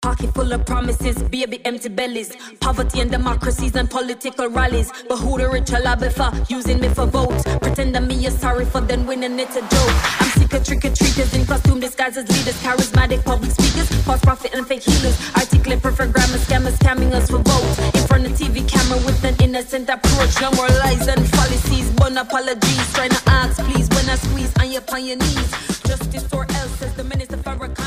Pocket full of promises, baby empty bellies. Poverty and democracies and political rallies. But who the rich are lobby for? Using me for votes. Pretending me is sorry for then winning it's a joke. I'm sick of trick or treaters in costume disguised as leaders. Charismatic public speakers, false prophet and fake healers. Articulate perfect grammar scammers scamming us for votes. In front of TV camera with an innocent approach. No more lies and fallacies. One apologies. Trying to ask, please,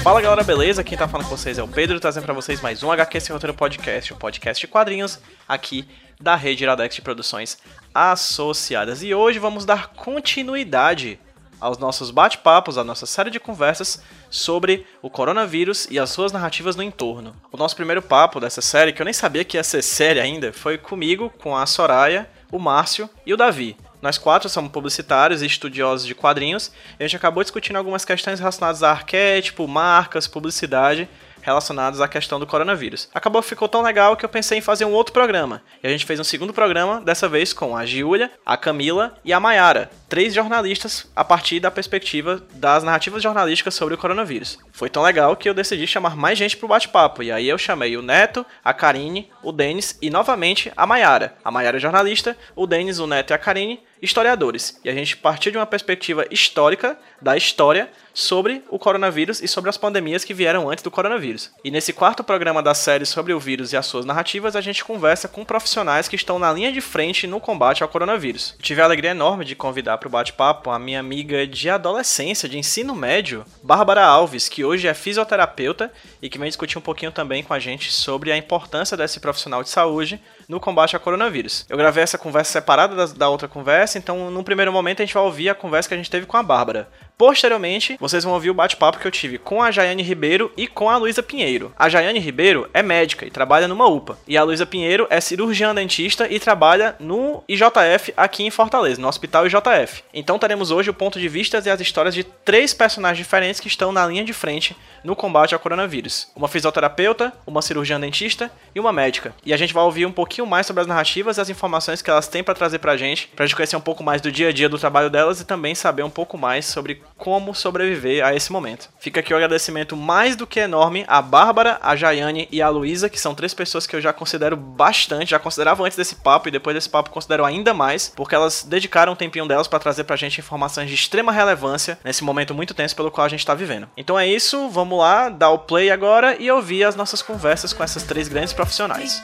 Fala galera, beleza? Quem tá falando com vocês é o Pedro, trazendo pra vocês mais um HQ Sem Roteiro Podcast, o podcast de quadrinhos aqui da rede Iradex de Produções Associadas. E hoje vamos dar continuidade aos nossos bate-papos, à nossa série de conversas sobre o coronavírus e as suas narrativas no entorno. O nosso primeiro papo dessa série, que eu nem sabia que ia ser série ainda, foi comigo, com a Soraya, o Márcio e o Davi. Nós quatro somos publicitários e estudiosos de quadrinhos, e a gente acabou discutindo algumas questões relacionadas a arquétipo, marcas, publicidade, relacionadas à questão do coronavírus. Acabou ficou tão legal que eu pensei em fazer um outro programa. E a gente fez um segundo programa, dessa vez com a Giulia, a Camila e a Mayara, três jornalistas a partir da perspectiva das narrativas jornalísticas sobre o coronavírus. Foi tão legal que eu decidi chamar mais gente pro bate-papo, e aí eu chamei o Neto, a Karine, o Denis e novamente a Mayara. A Mayara é jornalista, o Denis, o Neto e a Karine historiadores. E a gente partiu de uma perspectiva histórica da história sobre o coronavírus e sobre as pandemias que vieram antes do coronavírus. E nesse quarto programa da série sobre o vírus e as suas narrativas, a gente conversa com profissionais que estão na linha de frente no combate ao coronavírus. Eu tive a alegria enorme de convidar para o bate-papo a minha amiga de adolescência, de ensino médio, Bárbara Alves, que hoje é fisioterapeuta e que vem discutir um pouquinho também com a gente sobre a importância desse profissional de saúde no combate ao coronavírus. Eu gravei essa conversa separada da, da outra conversa, então num primeiro momento a gente vai ouvir a conversa que a gente teve com a Bárbara. Posteriormente, vocês vão ouvir o bate-papo que eu tive com a Jaiane Ribeiro e com a Luísa Pinheiro. A Jaiane Ribeiro é médica e trabalha numa UPA. E a Luísa Pinheiro é cirurgiã dentista e trabalha no IJF aqui em Fortaleza, no Hospital IJF. Então teremos hoje o ponto de vista e as histórias de três personagens diferentes que estão na linha de frente no combate ao coronavírus. Uma fisioterapeuta, uma cirurgiã dentista e uma médica. E a gente vai ouvir um pouquinho mais sobre as narrativas e as informações que elas têm para trazer pra gente, pra gente conhecer um pouco mais do dia a dia do trabalho delas e também saber um pouco mais sobre como sobreviver a esse momento. Fica aqui o agradecimento mais do que enorme a Bárbara, a Jaiane e a Luísa, que são três pessoas que eu já considero bastante, já considerava antes desse papo e depois desse papo considero ainda mais, porque elas dedicaram um tempinho delas para trazer pra gente informações de extrema relevância nesse momento muito tenso pelo qual a gente tá vivendo. Então é isso, vamos lá, dar o play agora e ouvir as nossas conversas com essas três grandes profissionais.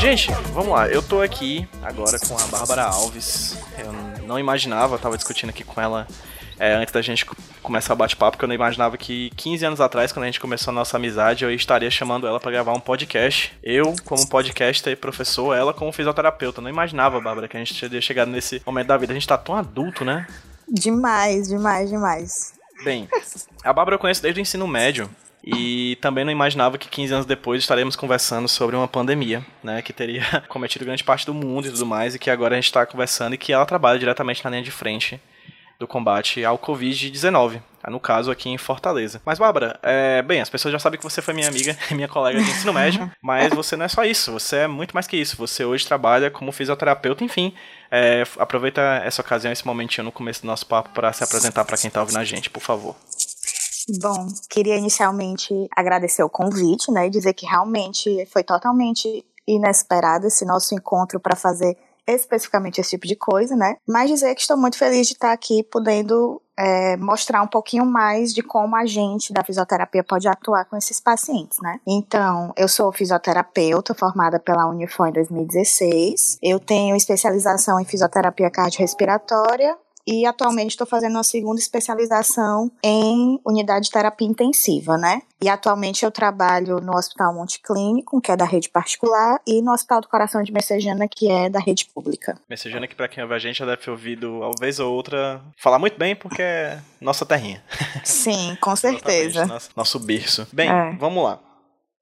Gente, vamos lá. Eu tô aqui agora com a Bárbara Alves. Eu não imaginava, eu tava discutindo aqui com ela é, antes da gente co- começar o bate-papo, que eu não imaginava que 15 anos atrás, quando a gente começou a nossa amizade, eu estaria chamando ela pra gravar um podcast. Eu, como podcaster e professor, ela como fisioterapeuta. Eu não imaginava, Bárbara, que a gente teria chegado nesse momento da vida. A gente tá tão adulto, né? Demais, demais, demais. Bem, a Bárbara eu conheço desde o ensino médio. E também não imaginava que 15 anos depois estaremos conversando sobre uma pandemia, né? Que teria cometido grande parte do mundo e tudo mais, e que agora a gente está conversando e que ela trabalha diretamente na linha de frente do combate ao Covid-19. No caso, aqui em Fortaleza. Mas, Bárbara, é, bem, as pessoas já sabem que você foi minha amiga e minha colega de ensino médio, mas você não é só isso, você é muito mais que isso. Você hoje trabalha como fisioterapeuta, enfim. é, aproveita essa ocasião, esse momentinho no começo do nosso papo para se apresentar para quem tá ouvindo a gente, por favor. Bom, queria inicialmente agradecer o convite, né, e dizer que realmente foi totalmente inesperado esse nosso encontro para fazer especificamente esse tipo de coisa, né? Mas dizer que estou muito feliz de estar aqui podendo é, mostrar um pouquinho mais de como a gente da fisioterapia pode atuar com esses pacientes, né? Então, eu sou fisioterapeuta formada pela Unifor em 2016. Eu tenho especialização em fisioterapia cardiorrespiratória e atualmente estou fazendo uma segunda especialização em unidade de terapia intensiva, né? E atualmente eu trabalho no Hospital Monte Clínico, que é da rede particular, e no Hospital do Coração de Messejana, que é da rede pública. Messejana que pra quem ouve a gente já deve ter ouvido, uma vez ou outra, falar muito bem porque é nossa terrinha. Sim, com certeza. Nosso, nosso berço. Bem, É. vamos lá.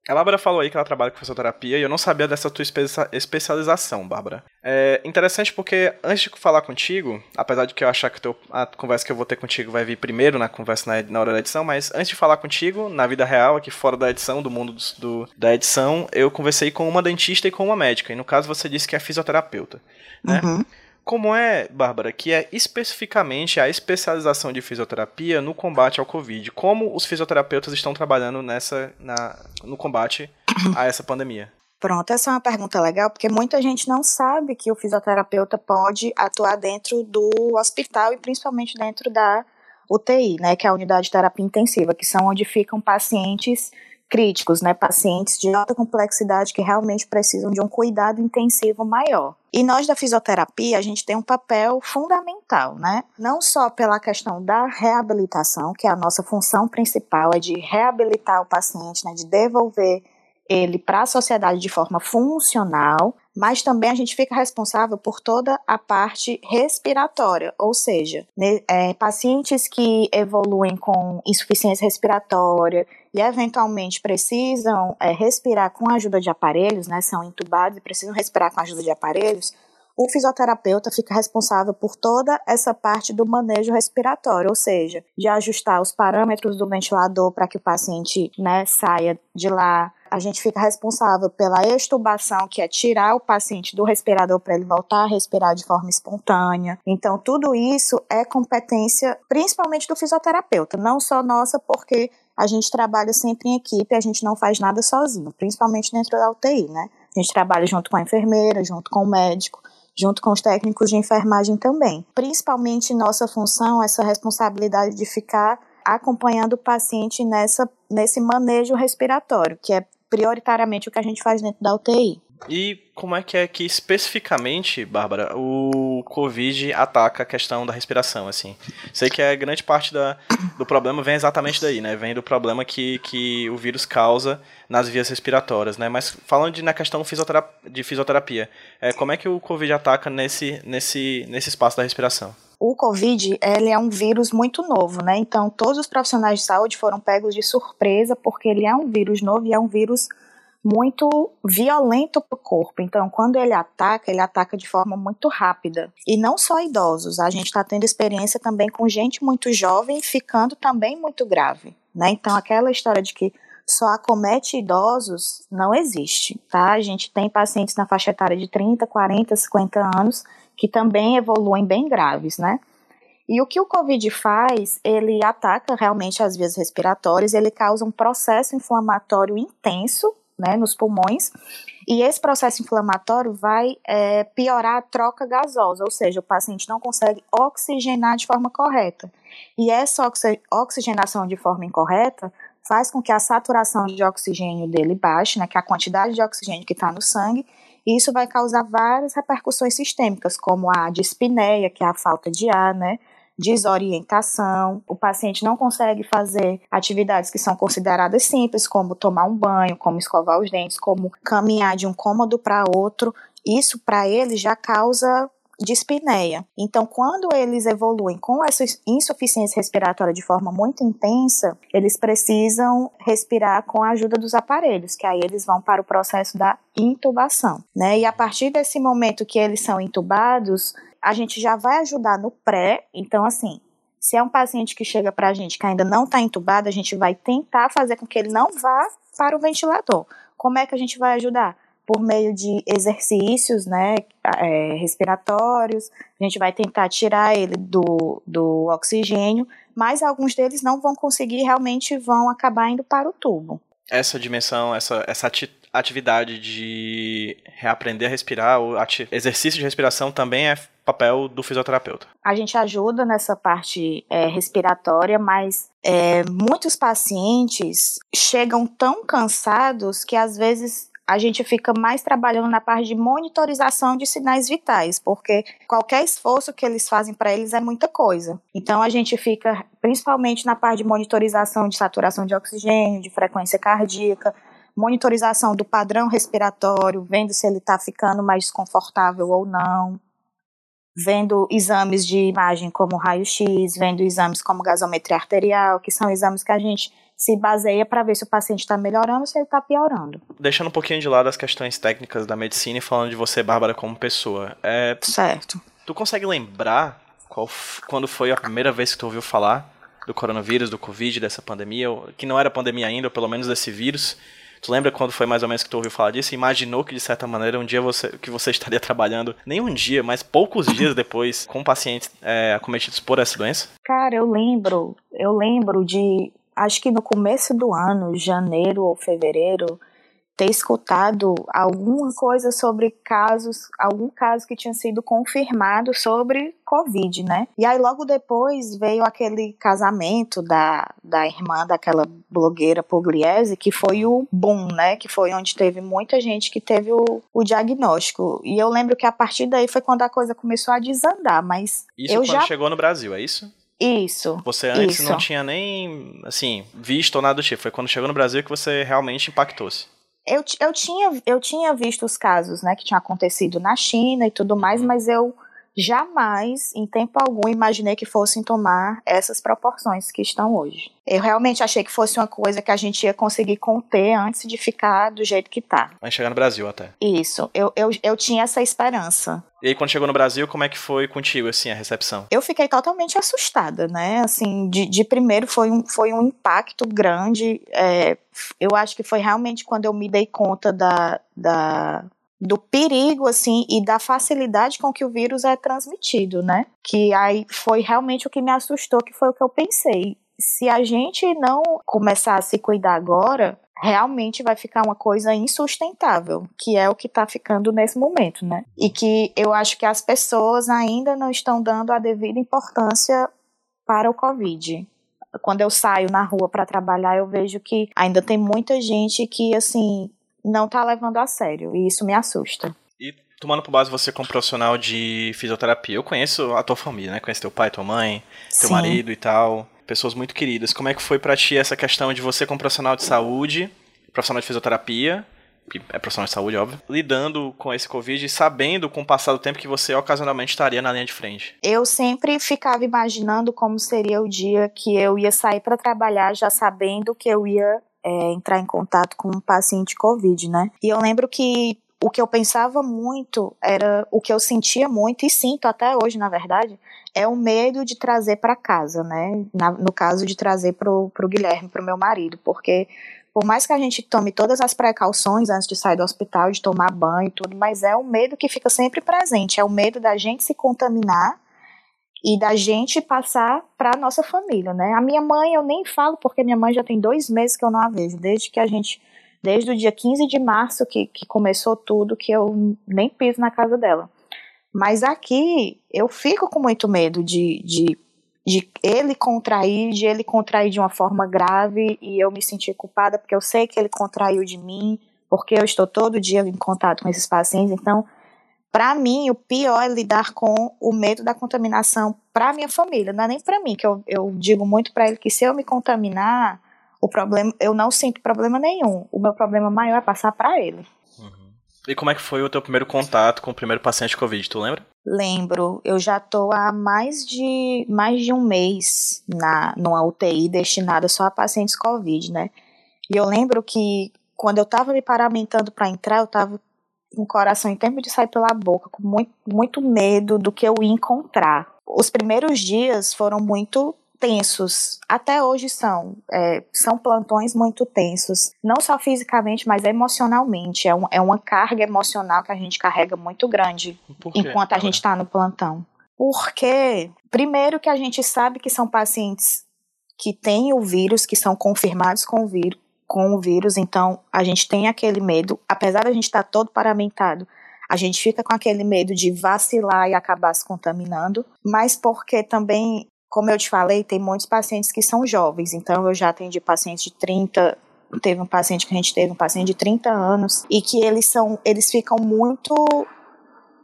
A Bárbara falou aí que ela trabalha com fisioterapia e eu não sabia dessa tua especialização, Bárbara. É interessante porque antes de falar contigo, apesar de que eu achar que teu, a conversa que eu vou ter contigo vai vir primeiro na conversa na, na hora da edição, mas antes de falar contigo, na vida real, aqui fora da edição, do mundo do, do, da edição, eu conversei com uma dentista e com uma médica. E no caso você disse que é fisioterapeuta, né? Uhum. Como é, Bárbara, que é especificamente a especialização de fisioterapia no combate ao Covid? Como os fisioterapeutas estão trabalhando nessa, na, no combate a essa pandemia? Pronto, essa é uma pergunta legal, porque muita gente não sabe que o fisioterapeuta pode atuar dentro do hospital e principalmente dentro da UTI, né, que é a unidade de terapia intensiva, que são onde ficam pacientes críticos, né, pacientes de alta complexidade que realmente precisam de um cuidado intensivo maior. E nós da fisioterapia, a gente tem um papel fundamental, né? Não só pela questão da reabilitação, que é a nossa função principal, é de reabilitar o paciente, né, de devolver ele para a sociedade de forma funcional, mas também a gente fica responsável por toda a parte respiratória, ou seja, né, é, pacientes que evoluem com insuficiência respiratória e eventualmente precisam é, respirar com a ajuda de aparelhos, né, são intubados e precisam respirar com a ajuda de aparelhos, o fisioterapeuta fica responsável por toda essa parte do manejo respiratório, ou seja, de ajustar os parâmetros do ventilador para que o paciente né, saia de lá, a gente fica responsável pela extubação, que é tirar o paciente do respirador para ele voltar a respirar de forma espontânea. Então, tudo isso é competência principalmente do fisioterapeuta, não só nossa, porque a gente trabalha sempre em equipe, a gente não faz nada sozinho, principalmente dentro da UTI, né? A gente trabalha junto com a enfermeira, junto com o médico, junto com os técnicos de enfermagem também. Principalmente nossa função, essa responsabilidade de ficar acompanhando o paciente nessa, nesse manejo respiratório, que é prioritariamente o que a gente faz dentro da UTI. E como é que é que especificamente, Bárbara, o Covid ataca a questão da respiração, assim? Sei que a grande parte da, do problema vem exatamente daí, né? Vem do problema que, que o vírus causa nas vias respiratórias, né? Mas falando de, na questão de fisioterapia, é, como é que o Covid ataca nesse, nesse, nesse espaço da respiração? O Covid, ele é um vírus muito novo, né? Então, todos os profissionais de saúde foram pegos de surpresa, porque ele é um vírus novo e é um vírus muito violento para o corpo. Então, quando ele ataca, ele ataca de forma muito rápida. E não só idosos, a gente está tendo experiência também com gente muito jovem ficando também muito grave, né? Então, aquela história de que só acomete idosos não existe, tá? A gente tem pacientes na faixa etária de 30, 40, 50 anos que também evoluem bem graves, né? E o que o Covid faz, ele ataca realmente as vias respiratórias, ele causa um processo inflamatório intenso, né, nos pulmões, e esse processo inflamatório vai é, piorar a troca gasosa, ou seja, o paciente não consegue oxigenar de forma correta. E essa oxigenação de forma incorreta faz com que a saturação de oxigênio dele baixe, né, que a quantidade de oxigênio que está no sangue, e isso vai causar várias repercussões sistêmicas, como a dispneia, que é a falta de ar, né? Desorientação, o paciente não consegue fazer atividades que são consideradas simples, como tomar um banho, como escovar os dentes, como caminhar de um cômodo para outro. Isso para ele já causa dispneia. Então, quando eles evoluem com essa insuficiência respiratória de forma muito intensa, eles precisam respirar com a ajuda dos aparelhos, que aí eles vão para o processo da intubação, né? E a partir desse momento que eles são intubados, a gente já vai ajudar no pré. Então, assim, se é um paciente que chega para a gente que ainda não está entubado, a gente vai tentar fazer com que ele não vá para o ventilador. Como é que a gente vai ajudar? por meio de exercícios né, é, respiratórios, a gente vai tentar tirar ele do, do oxigênio, mas alguns deles não vão conseguir, realmente vão acabar indo para o tubo. Essa dimensão, essa, essa atividade de reaprender a respirar, o exercício de respiração também é papel do fisioterapeuta. A gente ajuda nessa parte é, respiratória, mas é, muitos pacientes chegam tão cansados que às vezes a gente fica mais trabalhando na parte de monitorização de sinais vitais, porque qualquer esforço que eles fazem para eles é muita coisa. Então a gente fica principalmente na parte de monitorização de saturação de oxigênio, de frequência cardíaca, monitorização do padrão respiratório, vendo se ele está ficando mais desconfortável ou não, vendo exames de imagem como raio-x, vendo exames como gasometria arterial, que são exames que a gente se baseia para ver se o paciente está melhorando ou se ele está piorando. Deixando um pouquinho de lado as questões técnicas da medicina e falando de você, Bárbara, como pessoa. É, certo. Tu consegue lembrar qual, quando foi a primeira vez que tu ouviu falar do coronavírus, do Covid, dessa pandemia, que não era pandemia ainda, ou pelo menos desse vírus? Tu lembra quando foi mais ou menos que tu ouviu falar disso? Imaginou que de certa maneira um dia você que você estaria trabalhando, nem um dia, mas poucos dias depois, com pacientes é, acometidos por essa doença? Cara, eu lembro, eu lembro de acho que no começo do ano, janeiro ou fevereiro, ter escutado alguma coisa sobre casos, algum caso que tinha sido confirmado sobre Covid, né? E aí logo depois veio aquele casamento da, da irmã daquela blogueira Pugliese, que foi o boom, né? Que foi onde teve muita gente que teve o, o diagnóstico. E eu lembro que a partir daí foi quando a coisa começou a desandar, mas Isso eu quando já... chegou no Brasil, é isso? Isso. Você antes isso. não tinha nem, assim, visto ou nada do tipo. Foi quando chegou no Brasil que você realmente impactou-se. Eu, eu, tinha, eu tinha visto os casos, né, que tinham acontecido na China e tudo mais, Uhum. mas eu jamais, em tempo algum, imaginei que fossem tomar essas proporções que estão hoje. Eu realmente achei que fosse uma coisa que a gente ia conseguir conter antes de ficar do jeito que tá. Vai chegar no Brasil até. Isso, eu, eu, eu tinha essa esperança. E aí quando chegou no Brasil, como é que foi contigo, assim, a recepção? Eu fiquei totalmente assustada, né? Assim, de, de primeiro foi um, foi um impacto grande. é, eu acho que foi realmente quando eu me dei conta da, da, do perigo, assim, e da facilidade com que o vírus é transmitido, né? Que aí foi realmente o que me assustou, que foi o que eu pensei. Se a gente não começar a se cuidar agora, realmente vai ficar uma coisa insustentável, que é o que está ficando nesse momento, né? E que eu acho que as pessoas ainda não estão dando a devida importância para o Covid. Quando eu saio na rua para trabalhar, eu vejo que ainda tem muita gente que, assim, não está levando a sério, e isso me assusta. E tomando por base você como profissional de fisioterapia, eu conheço a tua família, né? Conheço teu pai, tua mãe, teu Sim. marido e tal. Pessoas muito queridas. Como é que foi pra ti essa questão de você como profissional de saúde, profissional de fisioterapia, que é profissional de saúde, óbvio, lidando com esse Covid e sabendo com o passar do tempo que você ocasionalmente estaria na linha de frente? Eu sempre ficava imaginando como seria o dia que eu ia sair para trabalhar já sabendo que eu ia é, entrar em contato com um paciente Covid, né? E eu lembro que o que eu pensava muito era o que eu sentia muito e sinto até hoje, na verdade, é o medo de trazer para casa, né? Na- no caso de trazer pro, pro Guilherme, pro meu marido, porque por mais que a gente tome todas as precauções antes de sair do hospital, de tomar banho e tudo, mas é o medo que fica sempre presente, é o medo da gente se contaminar e da gente passar para nossa família, né? A minha mãe eu nem falo porque minha mãe já tem dois meses que eu não a vejo, desde que a gente, desde o dia 15 de março que, que começou tudo, que eu nem piso na casa dela. Mas aqui eu fico com muito medo de, de, de ele contrair, de ele contrair de uma forma grave e eu me sentir culpada porque eu sei que ele contraiu de mim, porque eu estou todo dia em contato com esses pacientes, então para mim, o pior é lidar com o medo da contaminação para minha família, não é nem para mim, que eu, eu digo muito para ele que se eu me contaminar, o problema, eu não sinto problema nenhum. O meu problema maior é passar para ele. E como é que foi o teu primeiro contato com o primeiro paciente de Covid, tu lembra? Lembro, eu já tô há mais de mais de um mês na numa UTI destinada só a pacientes COVID, né? E eu lembro que quando eu tava me paramentando para entrar, eu tava com o coração em tempo de sair pela boca, com muito, muito medo do que eu ia encontrar. Os primeiros dias foram muito tensos, até hoje são. É, são plantões muito tensos, não só fisicamente, mas emocionalmente. É, um, é uma carga emocional que a gente carrega muito grande enquanto a gente está no plantão. Porque, primeiro, que a gente sabe que são pacientes que têm o vírus, que são confirmados com o vírus, com o vírus, então a gente tem aquele medo, apesar de a gente estar todo paramentado, a gente fica com aquele medo de vacilar e acabar se contaminando, mas porque também, como eu te falei, tem muitos pacientes que são jovens, então eu já atendi pacientes de 30, teve um paciente que a gente teve um paciente de 30 anos e que eles são, eles ficam muito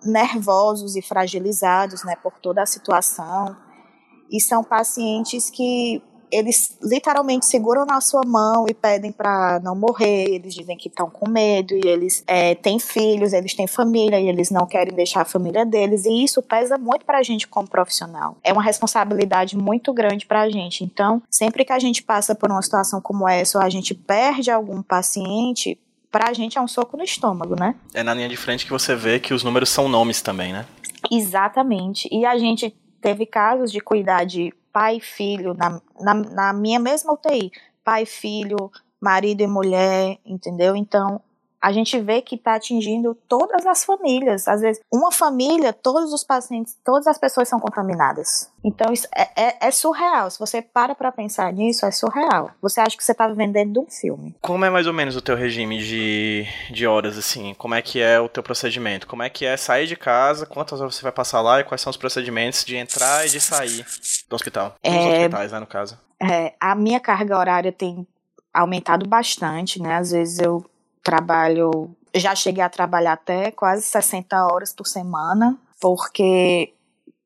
nervosos e fragilizados, né, por toda a situação. E são pacientes que eles literalmente seguram na sua mão e pedem para não morrer. Eles dizem que estão com medo e eles é, têm filhos, eles têm família e eles não querem deixar a família deles. E isso pesa muito para a gente como profissional. É uma responsabilidade muito grande para a gente. Então, sempre que a gente passa por uma situação como essa, ou a gente perde algum paciente, pra gente é um soco no estômago, né? É na linha de frente que você vê que os números são nomes também, né? Exatamente. E a gente teve casos de cuidar de pai e filho na, na, na minha mesma UTI. Pai filho, marido e mulher, entendeu? Então, a gente vê que está atingindo todas as famílias. Às vezes, uma família, todos os pacientes, todas as pessoas são contaminadas. Então, isso é, é, é surreal. Se você para para pensar nisso, é surreal. Você acha que você está vivendo de um filme. Como é mais ou menos o teu regime de, de horas, assim? Como é que é o teu procedimento? Como é que é sair de casa? Quantas horas você vai passar lá? E quais são os procedimentos de entrar e de sair do hospital? Dos é, hospitais, né, no caso. É, a minha carga horária tem aumentado bastante, né? Às vezes eu trabalho, já cheguei a trabalhar até quase 60 horas por semana, porque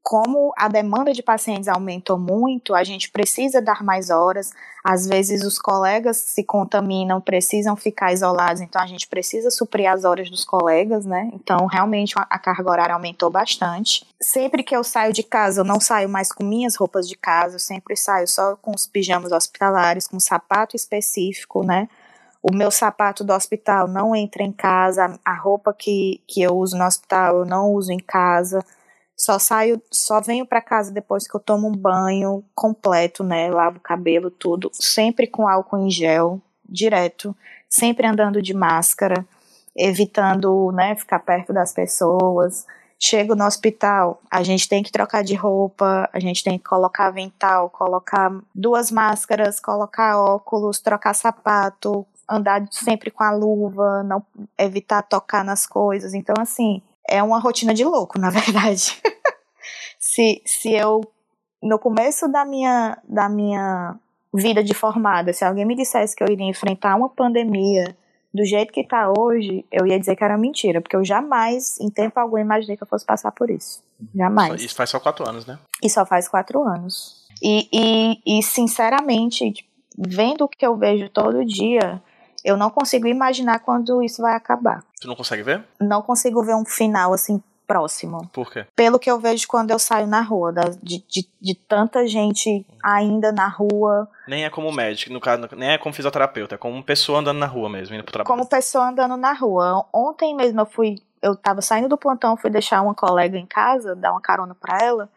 como a demanda de pacientes aumentou muito, a gente precisa dar mais horas. Às vezes os colegas se contaminam, precisam ficar isolados, então a gente precisa suprir as horas dos colegas, né? Então realmente a carga horária aumentou bastante. Sempre que eu saio de casa, eu não saio mais com minhas roupas de casa, eu sempre saio só com os pijamas hospitalares, com sapato específico, né? O meu sapato do hospital não entra em casa, a roupa que, que eu uso no hospital eu não uso em casa. Só saio, só venho para casa depois que eu tomo um banho completo, né? Lavo o cabelo, tudo, sempre com álcool em gel, direto, sempre andando de máscara, evitando, né, ficar perto das pessoas. Chego no hospital, a gente tem que trocar de roupa, a gente tem que colocar avental, colocar duas máscaras, colocar óculos, trocar sapato, andar sempre com a luva, não evitar tocar nas coisas. Então, assim, é uma rotina de louco, na verdade. se, se eu, no começo da minha, da minha vida de formada, se alguém me dissesse que eu iria enfrentar uma pandemia do jeito que está hoje, eu ia dizer que era mentira, porque eu jamais, em tempo algum, imaginei que eu fosse passar por isso. Jamais. Isso faz só quatro anos, né? E só faz quatro anos. E, e, e sinceramente, vendo o que eu vejo todo dia, eu não consigo imaginar quando isso vai acabar. Tu não consegue ver? Não consigo ver um final assim próximo. Por quê? Pelo que eu vejo quando eu saio na rua, de, de, de tanta gente ainda na rua. Nem é como médico, no caso, nem é como fisioterapeuta, é como pessoa andando na rua mesmo, indo pro trabalho. Como pessoa andando na rua. Ontem mesmo eu fui, eu tava saindo do plantão, fui deixar uma colega em casa, dar uma carona para ela,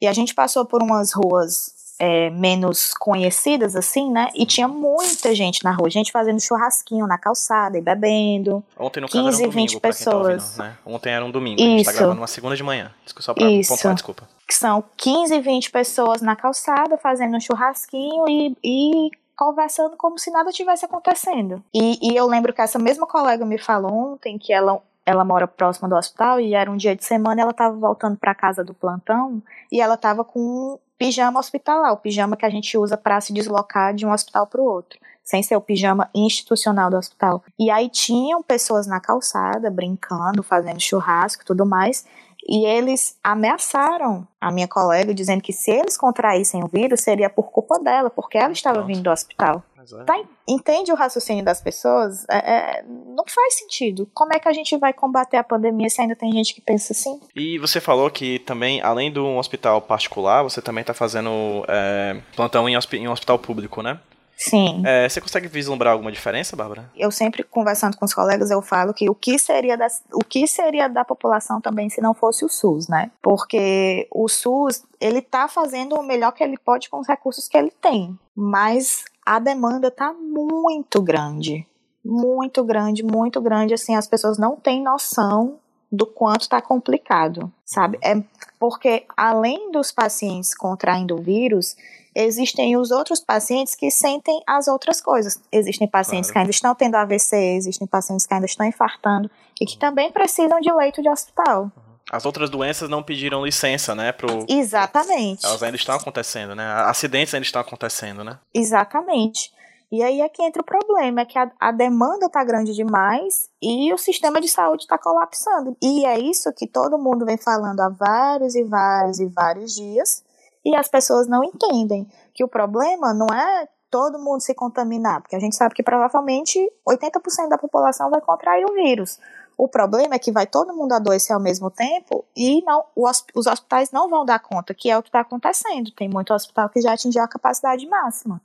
e a gente passou por umas ruas é, menos conhecidas, assim, né? E tinha muita gente na rua, gente fazendo churrasquinho na calçada e bebendo. Ontem no 15, caso era um 20 tá pessoas. Tá ouvindo, né? Ontem era um domingo, Isso. a gente tá gravando uma segunda de manhã. Só pra Isso. pontuar, desculpa. Que são 15, 20 pessoas na calçada fazendo um churrasquinho e, e conversando como se nada tivesse acontecendo. E, e, eu lembro que essa mesma colega me falou ontem que ela, ela mora próxima do hospital e era um dia de semana ela estava voltando para casa do plantão e ela estava com pijama hospitalar, o pijama que a gente usa para se deslocar de um hospital para o outro, sem ser o pijama institucional do hospital. E aí tinham pessoas na calçada brincando, fazendo churrasco e tudo mais, e eles ameaçaram a minha colega, dizendo que se eles contraíssem o vírus seria por culpa dela, porque ela estava vindo do hospital. É. Tá, entende o raciocínio das pessoas? É, é, não faz sentido. Como é que a gente vai combater a pandemia se ainda tem gente que pensa assim? E você falou que também, além de um hospital particular, você também está fazendo é, plantão em, em um hospital público, né? Sim. É, você consegue vislumbrar alguma diferença, Bárbara? Eu sempre conversando com os colegas, eu falo que o que seria da, o que seria da população também se não fosse o SUS, né? Porque o SUS, ele tá fazendo o melhor que ele pode com os recursos que ele tem, mas a demanda tá muito grande. Muito grande, muito grande, assim, as pessoas não têm noção do quanto está complicado, sabe? É porque além dos pacientes contraindo o vírus, existem os outros pacientes que sentem as outras coisas. Existem pacientes claro. que ainda estão tendo AVC, existem pacientes que ainda estão infartando e que também precisam de leito de hospital. As outras doenças não pediram licença, né? Pro... Exatamente. Elas ainda estão acontecendo, né? Acidentes ainda estão acontecendo, né? Exatamente. E aí é que entra o problema, é que a, a demanda está grande demais e o sistema de saúde está colapsando. E é isso que todo mundo vem falando há vários e vários e vários dias, e as pessoas não entendem que o problema não é todo mundo se contaminar, porque a gente sabe que provavelmente 80% da população vai contrair o vírus. O problema é que vai todo mundo adoecer ao mesmo tempo e não, os hospitais não vão dar conta, que é o que está acontecendo. Tem muito hospital que já atingiu a capacidade máxima.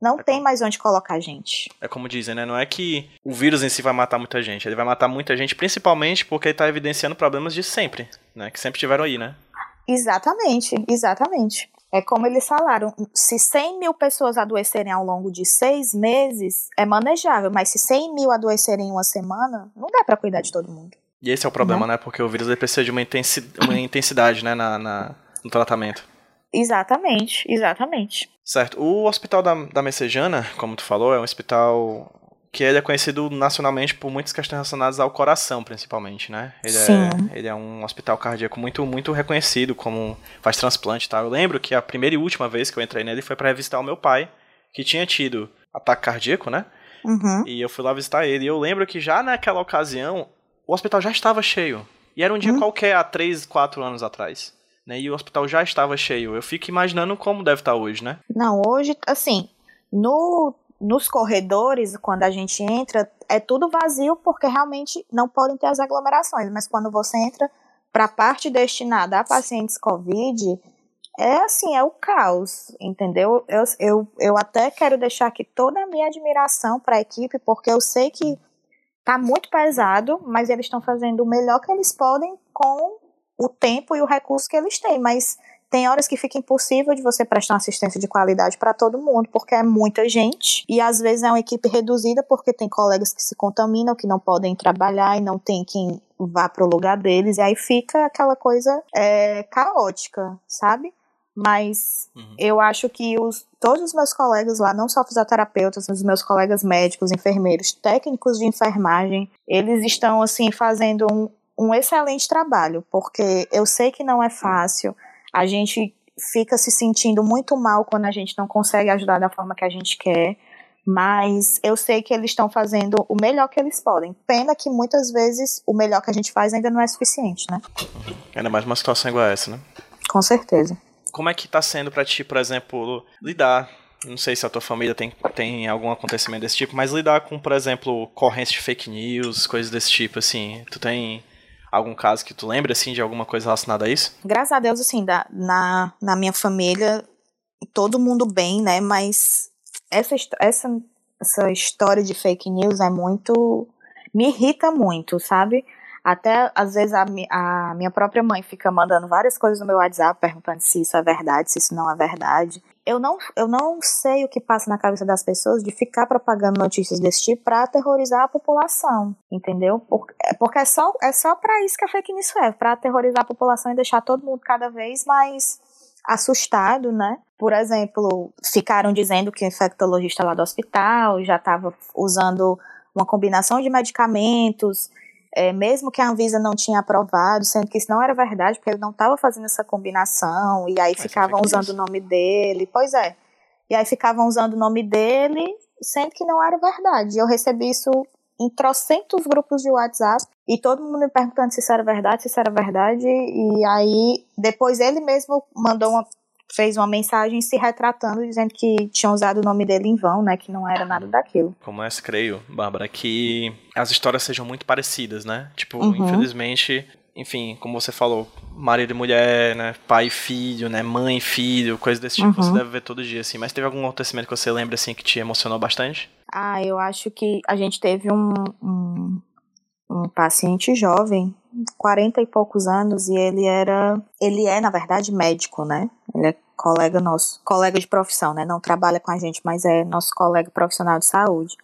Não é tem como... mais onde colocar gente. É como dizem, né? Não é que o vírus em si vai matar muita gente. Ele vai matar muita gente, principalmente porque ele está evidenciando problemas de sempre, né? Que sempre tiveram aí, né? Exatamente, exatamente. É como eles falaram, se 100 mil pessoas adoecerem ao longo de seis meses, é manejável, mas se 100 mil adoecerem em uma semana, não dá para cuidar de todo mundo. E esse é o problema, né? Porque o vírus precisa de uma intensidade, uma intensidade né, na, na, no tratamento. Exatamente, exatamente. Certo. O hospital da, da Messejana, como tu falou, é um hospital que ele é conhecido nacionalmente por muitas questões relacionadas ao coração, principalmente, né? Ele, é, Sim. É, ele é um hospital cardíaco muito, muito reconhecido, como faz transplante e tal. Eu lembro que a primeira e última vez que eu entrei nele foi para visitar o meu pai, que tinha tido ataque cardíaco, né? Uhum. E eu fui lá visitar ele. E eu lembro que já naquela ocasião, o hospital já estava cheio. E era um dia uhum. qualquer, há 3, 4 anos atrás. Né? E o hospital já estava cheio. Eu fico imaginando como deve estar hoje, né? Não, hoje, assim, no nos corredores, quando a gente entra, é tudo vazio porque realmente não podem ter as aglomerações. Mas quando você entra para a parte destinada a pacientes Covid, é assim, é o caos, entendeu? Eu, eu, eu até quero deixar aqui toda a minha admiração para a equipe, porque eu sei que tá muito pesado, mas eles estão fazendo o melhor que eles podem com o tempo e o recurso que eles têm. Mas tem horas que fica impossível de você prestar assistência de qualidade para todo mundo, porque é muita gente e às vezes é uma equipe reduzida porque tem colegas que se contaminam, que não podem trabalhar e não tem quem vá para o lugar deles, e aí fica aquela coisa é, caótica, sabe? Mas uhum. eu acho que os, todos os meus colegas lá, não só fisioterapeutas, mas os meus colegas médicos, enfermeiros, técnicos de enfermagem, eles estão assim fazendo um, um excelente trabalho, porque eu sei que não é fácil a gente fica se sentindo muito mal quando a gente não consegue ajudar da forma que a gente quer, mas eu sei que eles estão fazendo o melhor que eles podem. Pena que muitas vezes o melhor que a gente faz ainda não é suficiente, né? Ainda mais uma situação igual a essa, né? Com certeza. Como é que tá sendo para ti, por exemplo, lidar não sei se a tua família tem, tem algum acontecimento desse tipo, mas lidar com, por exemplo, correntes de fake news, coisas desse tipo, assim. Tu tem algum caso que tu lembra, assim, de alguma coisa relacionada a isso? Graças a Deus, assim, da, na, na minha família, todo mundo bem, né? Mas essa, essa, essa história de fake news é muito. me irrita muito, sabe? Até às vezes a, a, minha própria mãe fica mandando várias coisas no meu WhatsApp perguntando se isso é verdade, se isso não é verdade eu não, eu não sei o que passa na cabeça das pessoas de ficar propagando notícias desse tipo para aterrorizar a população, entendeu? É, porque é só, é só para isso que a fake news serve, para aterrorizar a população e deixar todo mundo cada vez mais assustado, né? Por exemplo, ficaram dizendo que o infectologista lá do hospital já estava usando uma combinação de medicamentos é, mesmo que a Anvisa não tinha aprovado, sendo que isso não era verdade, porque ele não estava fazendo essa combinação, e aí Mas ficavam usando o nome dele, pois é. E aí ficavam usando o nome dele, sendo que não era verdade. Eu recebi isso em trocentos grupos de WhatsApp, e todo mundo me perguntando se isso era verdade, se isso era verdade, e aí depois ele mesmo mandou uma fez uma mensagem se retratando, dizendo que tinha usado o nome dele em vão, né? Que não era nada daquilo. Como eu creio, Bárbara, que as histórias sejam muito parecidas, né? Tipo, uhum. infelizmente, enfim, como você falou, marido e mulher, né? Pai e filho, né? Mãe e filho, coisas desse tipo, uhum. você deve ver todo dia, assim. Mas teve algum acontecimento que você lembra, assim, que te emocionou bastante? Ah, eu acho que a gente teve um, um, um paciente jovem 40 e poucos anos e ele era, ele é na verdade médico, né? Ele é colega nosso, colega de profissão, né? Não trabalha com a gente, mas é nosso colega profissional de saúde.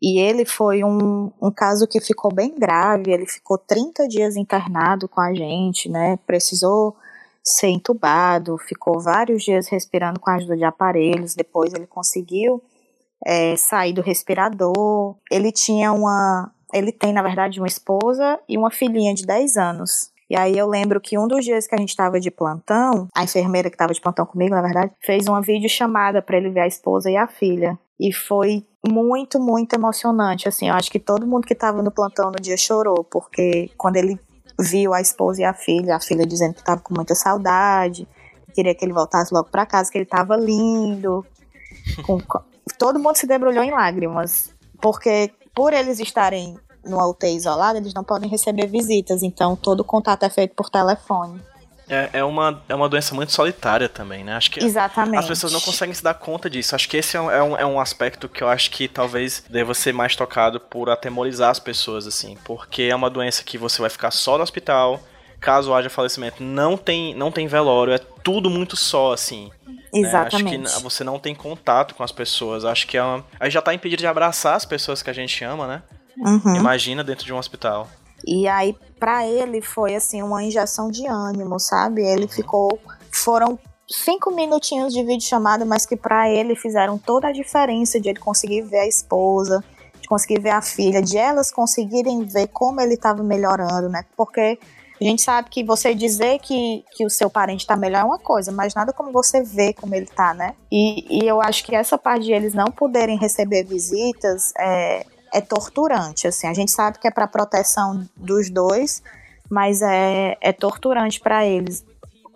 E ele foi um, um caso que ficou bem grave, ele ficou 30 dias internado com a gente, né? Precisou ser entubado, ficou vários dias respirando com a ajuda de aparelhos, depois ele conseguiu é, sair do respirador. Ele tinha uma, ele tem, na verdade, uma esposa e uma filhinha de 10 anos. E aí eu lembro que um dos dias que a gente estava de plantão, a enfermeira que estava de plantão comigo, na verdade, fez uma videochamada para ele ver a esposa e a filha. E foi muito, muito emocionante, assim, eu acho que todo mundo que estava no plantão no dia chorou, porque quando ele viu a esposa e a filha, a filha dizendo que estava com muita saudade, queria que ele voltasse logo para casa, que ele tava lindo. Com, todo mundo se debrulhou em lágrimas, porque por eles estarem no UTI isolado, eles não podem receber visitas, então todo contato é feito por telefone. É, é, uma, é uma doença muito solitária também, né? Acho que Exatamente. as pessoas não conseguem se dar conta disso. Acho que esse é um, é um, é um aspecto que eu acho que talvez deva ser mais tocado por atemorizar as pessoas, assim. Porque é uma doença que você vai ficar só no hospital, caso haja falecimento, não tem, não tem velório, é tudo muito só, assim. Exatamente. Né? Acho que você não tem contato com as pessoas. Acho que é uma... a gente já tá impedido de abraçar as pessoas que a gente ama, né? Uhum. Imagina dentro de um hospital. E aí, para ele, foi assim, uma injeção de ânimo, sabe? Ele uhum. ficou. Foram cinco minutinhos de vídeo chamada, mas que para ele fizeram toda a diferença de ele conseguir ver a esposa, de conseguir ver a filha, de elas conseguirem ver como ele estava melhorando, né? Porque a gente sabe que você dizer que, que o seu parente está melhor é uma coisa, mas nada como você ver como ele está, né? E, e eu acho que essa parte de eles não poderem receber visitas é, é torturante, assim. A gente sabe que é para proteção dos dois, mas é, é torturante para eles.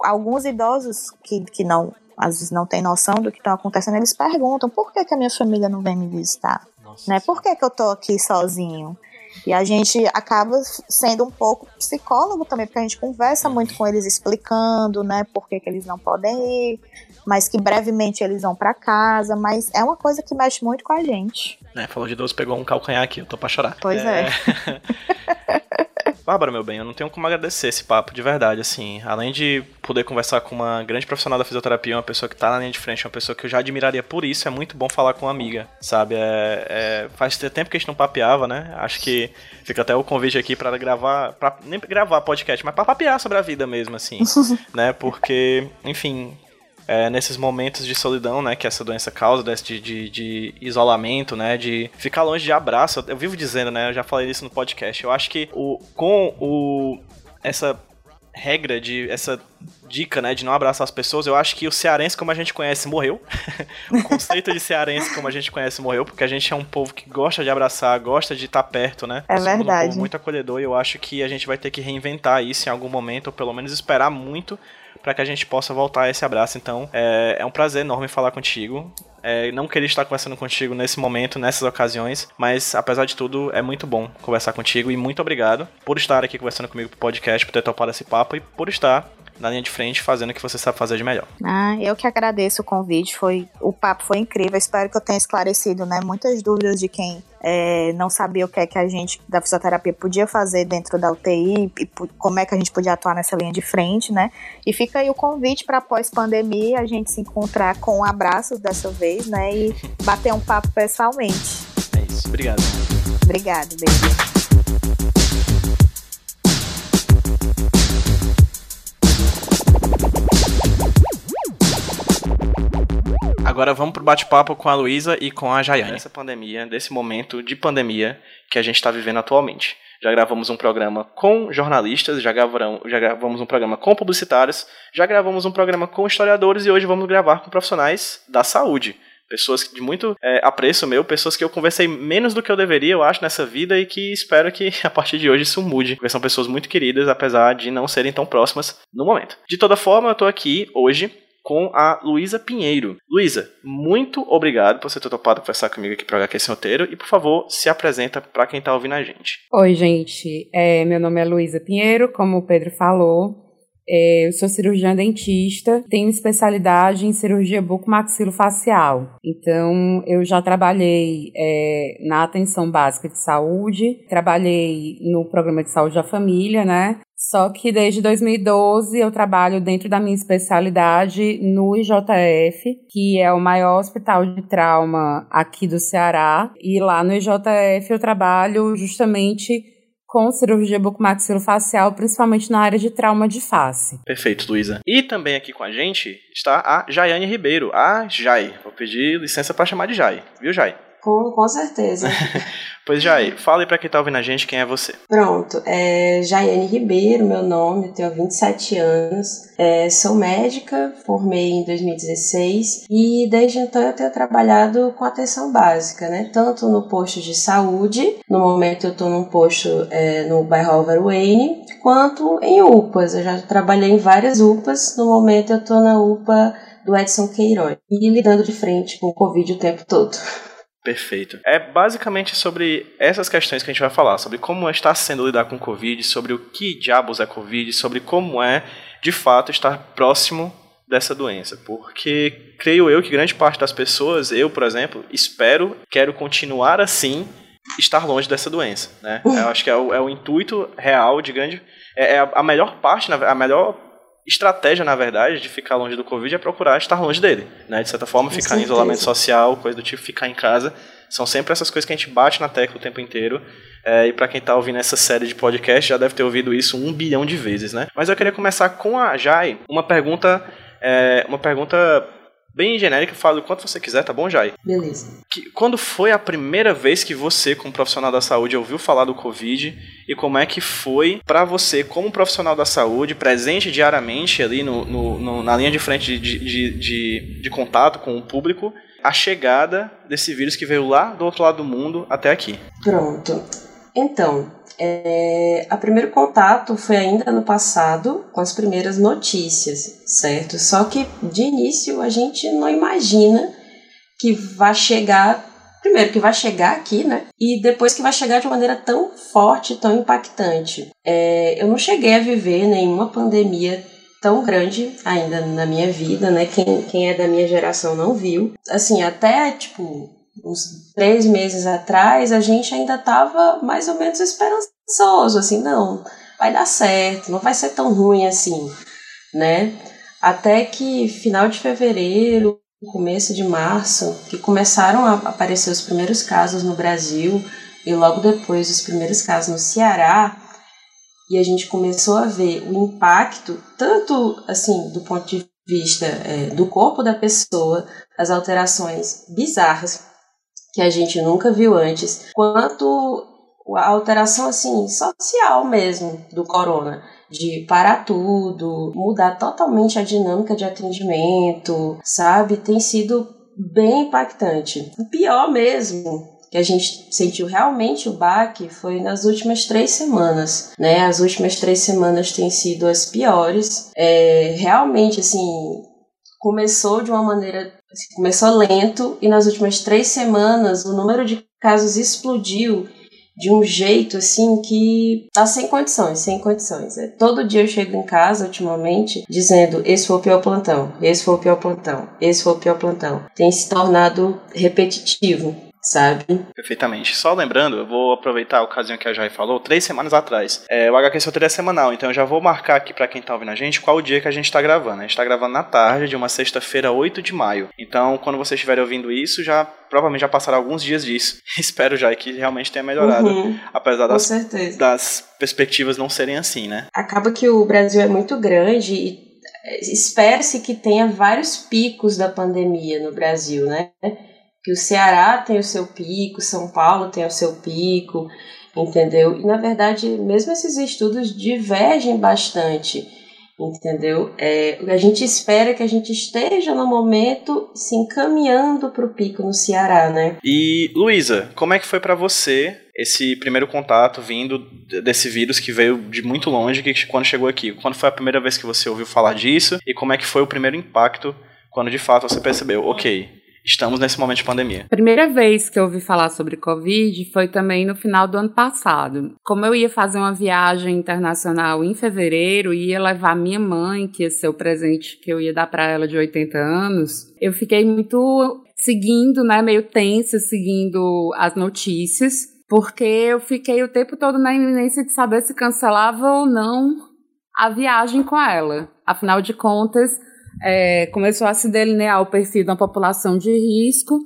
Alguns idosos que, que não, às vezes não têm noção do que está acontecendo, eles perguntam por que, que a minha família não vem me visitar? Nossa, né? Por que, que eu tô aqui sozinho? E a gente acaba sendo um pouco psicólogo também, porque a gente conversa muito com eles explicando, né, por que, que eles não podem ir, mas que brevemente eles vão para casa, mas é uma coisa que mexe muito com a gente. É, falou de Deus, pegou um calcanhar aqui, eu tô pra chorar. Pois é. é. Bárbara, meu bem, eu não tenho como agradecer esse papo, de verdade, assim. Além de poder conversar com uma grande profissional da fisioterapia, uma pessoa que tá na linha de frente, uma pessoa que eu já admiraria por isso, é muito bom falar com uma amiga, sabe? É, é, faz tempo que a gente não papeava, né? Acho que fica até o convite aqui para gravar, pra, nem gravar podcast, mas pra papear sobre a vida mesmo, assim, né? Porque, enfim, é, nesses momentos de solidão, né, que essa doença causa, de, de, de, isolamento, né, de ficar longe de abraço. Eu vivo dizendo, né, eu já falei isso no podcast. Eu acho que o, com o essa regra de essa dica, né, de não abraçar as pessoas, eu acho que o cearense como a gente conhece morreu. o conceito de cearense como a gente conhece morreu, porque a gente é um povo que gosta de abraçar, gosta de estar perto, né? É verdade. Um povo muito acolhedor e eu acho que a gente vai ter que reinventar isso em algum momento, ou pelo menos esperar muito para que a gente possa voltar a esse abraço. Então, é, é um prazer enorme falar contigo. É, não queria estar conversando contigo nesse momento, nessas ocasiões, mas apesar de tudo, é muito bom conversar contigo e muito obrigado por estar aqui conversando comigo pro podcast, por ter topado esse papo e por estar na linha de frente fazendo o que você sabe fazer de melhor. Ah, eu que agradeço o convite, foi o papo foi incrível, espero que eu tenha esclarecido, né, muitas dúvidas de quem é, não sabia o que é que a gente da fisioterapia podia fazer dentro da UTI e como é que a gente podia atuar nessa linha de frente, né? E fica aí o convite para pós-pandemia a gente se encontrar com abraços dessa vez, né? E bater um papo pessoalmente. É isso, obrigado. Obrigado, beijo. Agora vamos pro bate-papo com a Luísa e com a Jaiane. Essa pandemia, desse momento de pandemia que a gente está vivendo atualmente. Já gravamos um programa com jornalistas, já, gravamos, já gravamos um programa com publicitários, já gravamos um programa com historiadores e hoje vamos gravar com profissionais da saúde. Pessoas de muito é, apreço meu, pessoas que eu conversei menos do que eu deveria, eu acho, nessa vida e que espero que a partir de hoje isso mude. Porque são pessoas muito queridas, apesar de não serem tão próximas no momento. De toda forma, eu tô aqui hoje com a Luísa Pinheiro. Luísa, muito obrigado por você ter topado conversar comigo aqui para HQ Sem Roteiro e, por favor, se apresenta para quem está ouvindo a gente. Oi, gente. É, meu nome é Luísa Pinheiro, como o Pedro falou. É, eu sou cirurgiã dentista, tenho especialidade em cirurgia bucomaxilofacial. Então, eu já trabalhei é, na atenção básica de saúde, trabalhei no programa de saúde da família, né? Só que desde 2012 eu trabalho dentro da minha especialidade no IJF, que é o maior hospital de trauma aqui do Ceará. E lá no IJF eu trabalho justamente com cirurgia bucomaxilofacial, principalmente na área de trauma de face. Perfeito, Luísa. E também aqui com a gente está a Jaiane Ribeiro, a Jai. Vou pedir licença para chamar de Jai, viu, Jai? Com, com certeza. pois Jai, fale para quem está ouvindo a gente quem é você. Pronto, é Jaiane Ribeiro, meu nome, tenho 27 anos, é, sou médica, formei em 2016 e desde então eu tenho trabalhado com atenção básica, né? Tanto no posto de saúde, no momento eu estou num posto é, no bairro Álvaro Wayne, quanto em UPAs. Eu já trabalhei em várias UPAs, no momento eu estou na UPA do Edson Queiroz e lidando de frente com o Covid o tempo todo. Perfeito. É basicamente sobre essas questões que a gente vai falar, sobre como está sendo lidar com o Covid, sobre o que diabos é Covid, sobre como é, de fato, estar próximo dessa doença. Porque creio eu que grande parte das pessoas, eu, por exemplo, espero, quero continuar assim, estar longe dessa doença. Né? Eu acho que é o, é o intuito real de grande. É, é a melhor parte, a melhor estratégia, na verdade, de ficar longe do Covid é procurar estar longe dele, né? De certa forma, ficar em isolamento social, coisa do tipo, ficar em casa. São sempre essas coisas que a gente bate na tecla o tempo inteiro. É, e para quem está ouvindo essa série de podcast, já deve ter ouvido isso um bilhão de vezes, né? Mas eu queria começar com a Jai, uma pergunta, é, uma pergunta bem genérica, fala o quanto você quiser, tá bom, Jai? Beleza. Que, quando foi a primeira vez que você, como profissional da saúde, ouviu falar do Covid e como é que foi para você, como profissional da saúde, presente diariamente ali no, no, no na linha de frente de, de, de, de contato com o público, a chegada desse vírus que veio lá do outro lado do mundo até aqui? Pronto. Então, é, a primeiro contato foi ainda no passado, com as primeiras notícias, certo? Só que de início a gente não imagina que vai chegar, primeiro que vai chegar aqui, né? E depois que vai chegar de maneira tão forte, tão impactante. É, eu não cheguei a viver nenhuma pandemia tão grande ainda na minha vida, né? Quem, quem é da minha geração não viu. Assim, até tipo uns três meses atrás, a gente ainda estava mais ou menos esperançoso, assim, não, vai dar certo, não vai ser tão ruim assim, né? Até que final de fevereiro, começo de março, que começaram a aparecer os primeiros casos no Brasil e logo depois os primeiros casos no Ceará, e a gente começou a ver o impacto, tanto assim, do ponto de vista é, do corpo da pessoa, as alterações bizarras que a gente nunca viu antes, quanto a alteração assim social mesmo do corona, de parar tudo, mudar totalmente a dinâmica de atendimento, sabe? Tem sido bem impactante. O pior mesmo que a gente sentiu realmente o baque foi nas últimas três semanas, né? As últimas três semanas têm sido as piores. É, realmente, assim, começou de uma maneira Assim, começou lento e nas últimas três semanas o número de casos explodiu de um jeito assim que tá sem condições, sem condições. É, todo dia eu chego em casa ultimamente dizendo: esse foi o pior plantão, esse foi o pior plantão, esse foi o pior plantão. Tem se tornado repetitivo sabe? Perfeitamente. Só lembrando, eu vou aproveitar a ocasião que a Jai falou, três semanas atrás. É, o HQ é semanal, então eu já vou marcar aqui para quem tá ouvindo a gente qual o dia que a gente tá gravando. A gente tá gravando na tarde de uma sexta-feira, 8 de maio. Então, quando vocês estiverem ouvindo isso, já provavelmente já passaram alguns dias disso. Espero já que realmente tenha melhorado, uhum, apesar das, das perspectivas não serem assim, né? Acaba que o Brasil é muito grande e é, espera-se que tenha vários picos da pandemia no Brasil, né? Que o Ceará tem o seu pico, São Paulo tem o seu pico, entendeu? E na verdade, mesmo esses estudos divergem bastante, entendeu? É, a gente espera que a gente esteja no momento se encaminhando para o pico no Ceará, né? E Luísa, como é que foi para você esse primeiro contato vindo desse vírus que veio de muito longe, que quando chegou aqui? Quando foi a primeira vez que você ouviu falar disso? E como é que foi o primeiro impacto quando de fato você percebeu, ok, estamos nesse momento de pandemia. Primeira vez que eu ouvi falar sobre Covid foi também no final do ano passado. Como eu ia fazer uma viagem internacional em fevereiro e ia levar minha mãe, que ia ser o presente que eu ia dar para ela de 80 anos, eu fiquei muito seguindo, né, meio tensa, seguindo as notícias, porque eu fiquei o tempo todo na iminência de saber se cancelava ou não a viagem com ela. Afinal de contas, é, começou a se delinear o perfil da população de risco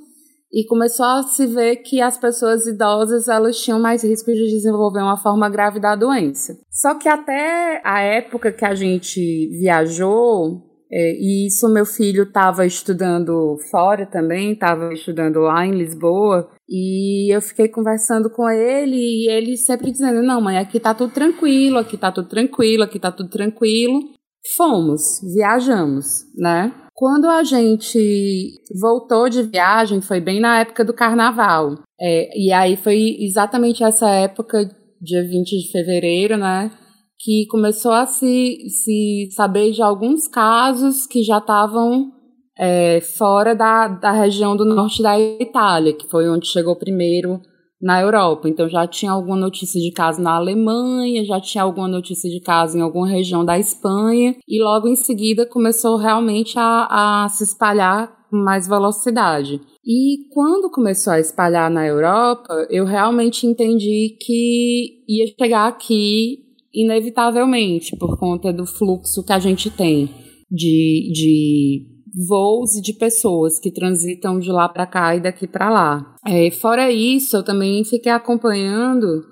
e começou a se ver que as pessoas idosas elas tinham mais risco de desenvolver uma forma grave da doença. Só que até a época que a gente viajou, É, e isso meu filho estava estudando fora também, estava estudando lá em Lisboa. E eu fiquei conversando com ele e ele sempre dizendo: Não, mãe, aqui tá tudo tranquilo, aqui tá tudo tranquilo, aqui tá tudo tranquilo. Fomos, viajamos, né? Quando a gente voltou de viagem, foi bem na época do carnaval. É, e aí foi exatamente essa época, dia 20 de fevereiro, né? Que começou a se, se saber de alguns casos que já estavam é, fora da, da região do norte da Itália, que foi onde chegou primeiro na Europa. Então já tinha alguma notícia de caso na Alemanha, já tinha alguma notícia de caso em alguma região da Espanha, e logo em seguida começou realmente a, a se espalhar com mais velocidade. E quando começou a espalhar na Europa, eu realmente entendi que ia chegar aqui inevitavelmente, por conta do fluxo que a gente tem de, de voos de pessoas que transitam de lá para cá e daqui para lá. É, fora isso, eu também fiquei acompanhando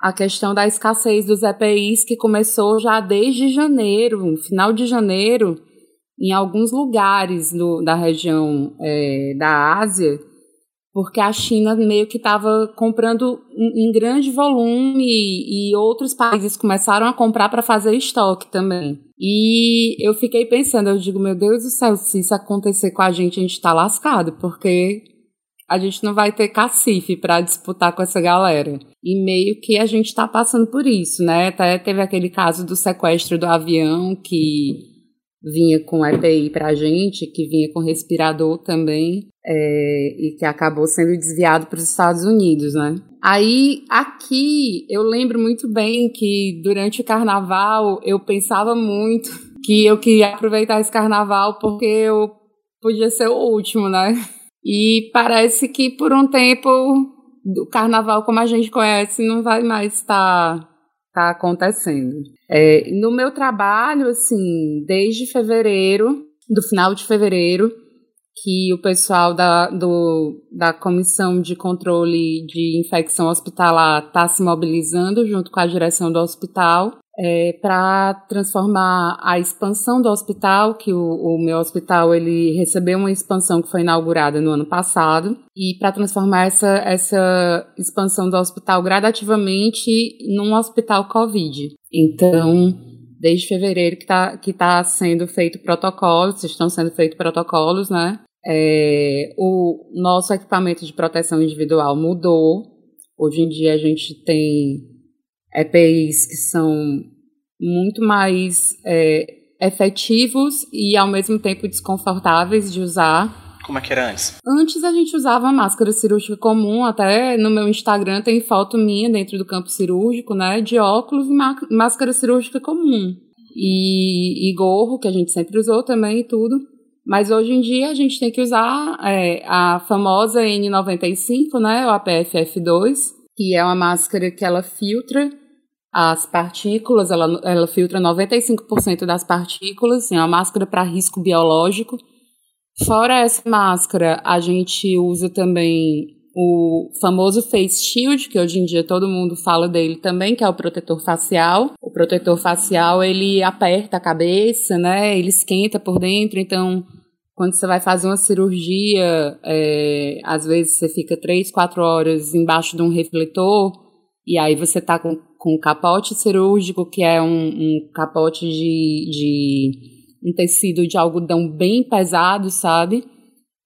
a questão da escassez dos EPIs que começou já desde janeiro, final de janeiro, em alguns lugares do, da região é, da Ásia, porque a China meio que estava comprando em, grande volume e, outros países começaram a comprar para fazer estoque também. E eu fiquei pensando, eu digo, meu Deus do céu, se isso acontecer com a gente, a gente está lascado, porque a gente não vai ter cacife para disputar com essa galera. E meio que a gente está passando por isso, né? Até teve aquele caso do sequestro do avião que vinha com EPI pra gente, que vinha com respirador também, é, e que acabou sendo desviado para os Estados Unidos, né? Aí, aqui, eu lembro muito bem que durante o carnaval eu pensava muito que eu queria aproveitar esse carnaval porque eu podia ser o último, né? E parece que por um tempo o carnaval como a gente conhece não vai mais estar tá acontecendo. É, no meu trabalho, assim, desde fevereiro, do final de fevereiro, que o pessoal da, do, da Comissão de Controle de Infecção Hospitalar está se mobilizando junto com a direção do hospital é, para transformar a expansão do hospital, que o, o, meu hospital ele recebeu uma expansão que foi inaugurada no ano passado, e para transformar essa, essa expansão do hospital gradativamente num hospital Covid. Então, desde fevereiro que está que tá sendo feito protocolos, estão sendo feitos protocolos, né? É, o nosso equipamento de proteção individual mudou. Hoje em dia a gente tem EPIs que são muito mais é, efetivos e ao mesmo tempo desconfortáveis de usar. Como é que era antes? Antes a gente usava máscara cirúrgica comum, até no meu Instagram tem foto minha dentro do campo cirúrgico, né, de óculos e máscara cirúrgica comum. E, e gorro, que a gente sempre usou também e tudo. Mas hoje em dia a gente tem que usar é, a famosa N95, né, o APFF2, que é uma máscara que ela filtra as partículas, ela, ela filtra 95% das partículas, assim, é uma máscara para risco biológico. Fora essa máscara, a gente usa também o famoso face shield, que hoje em dia todo mundo fala dele também, que é o protetor facial. O protetor facial, ele aperta a cabeça, né? Ele esquenta por dentro, então quando você vai fazer uma cirurgia, é, às vezes você fica três, quatro horas embaixo de um refletor e aí você tá com, com capote cirúrgico, que é um, um capote de, de um tecido de algodão bem pesado, sabe?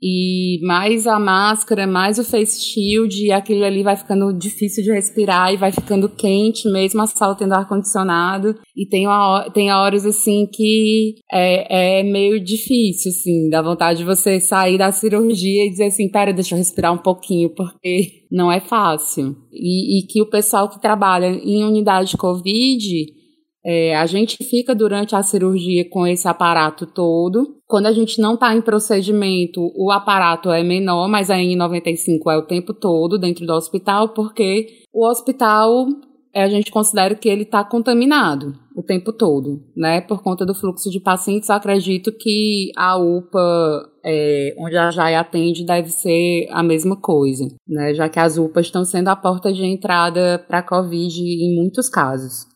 E mais a máscara, mais o face shield, e aquilo ali vai ficando difícil de respirar e vai ficando quente, mesmo a sala tendo ar-condicionado. E tem, uma, tem horas, assim, que é, é meio difícil, assim, dá vontade de você sair da cirurgia e dizer assim, pera, deixa eu respirar um pouquinho, porque não é fácil. E, e que o pessoal que trabalha em unidade de Covid é, a gente fica durante a cirurgia com esse aparato todo. Quando a gente não está em procedimento, o aparato é menor, mas a N95 é o tempo todo dentro do hospital, porque o hospital é, a gente considera que ele está contaminado o tempo todo, né? Por conta do fluxo de pacientes, acredito que a UPA, é, onde a JAI atende, deve ser a mesma coisa, né? Já que as UPAs estão sendo a porta de entrada para a Covid em muitos casos.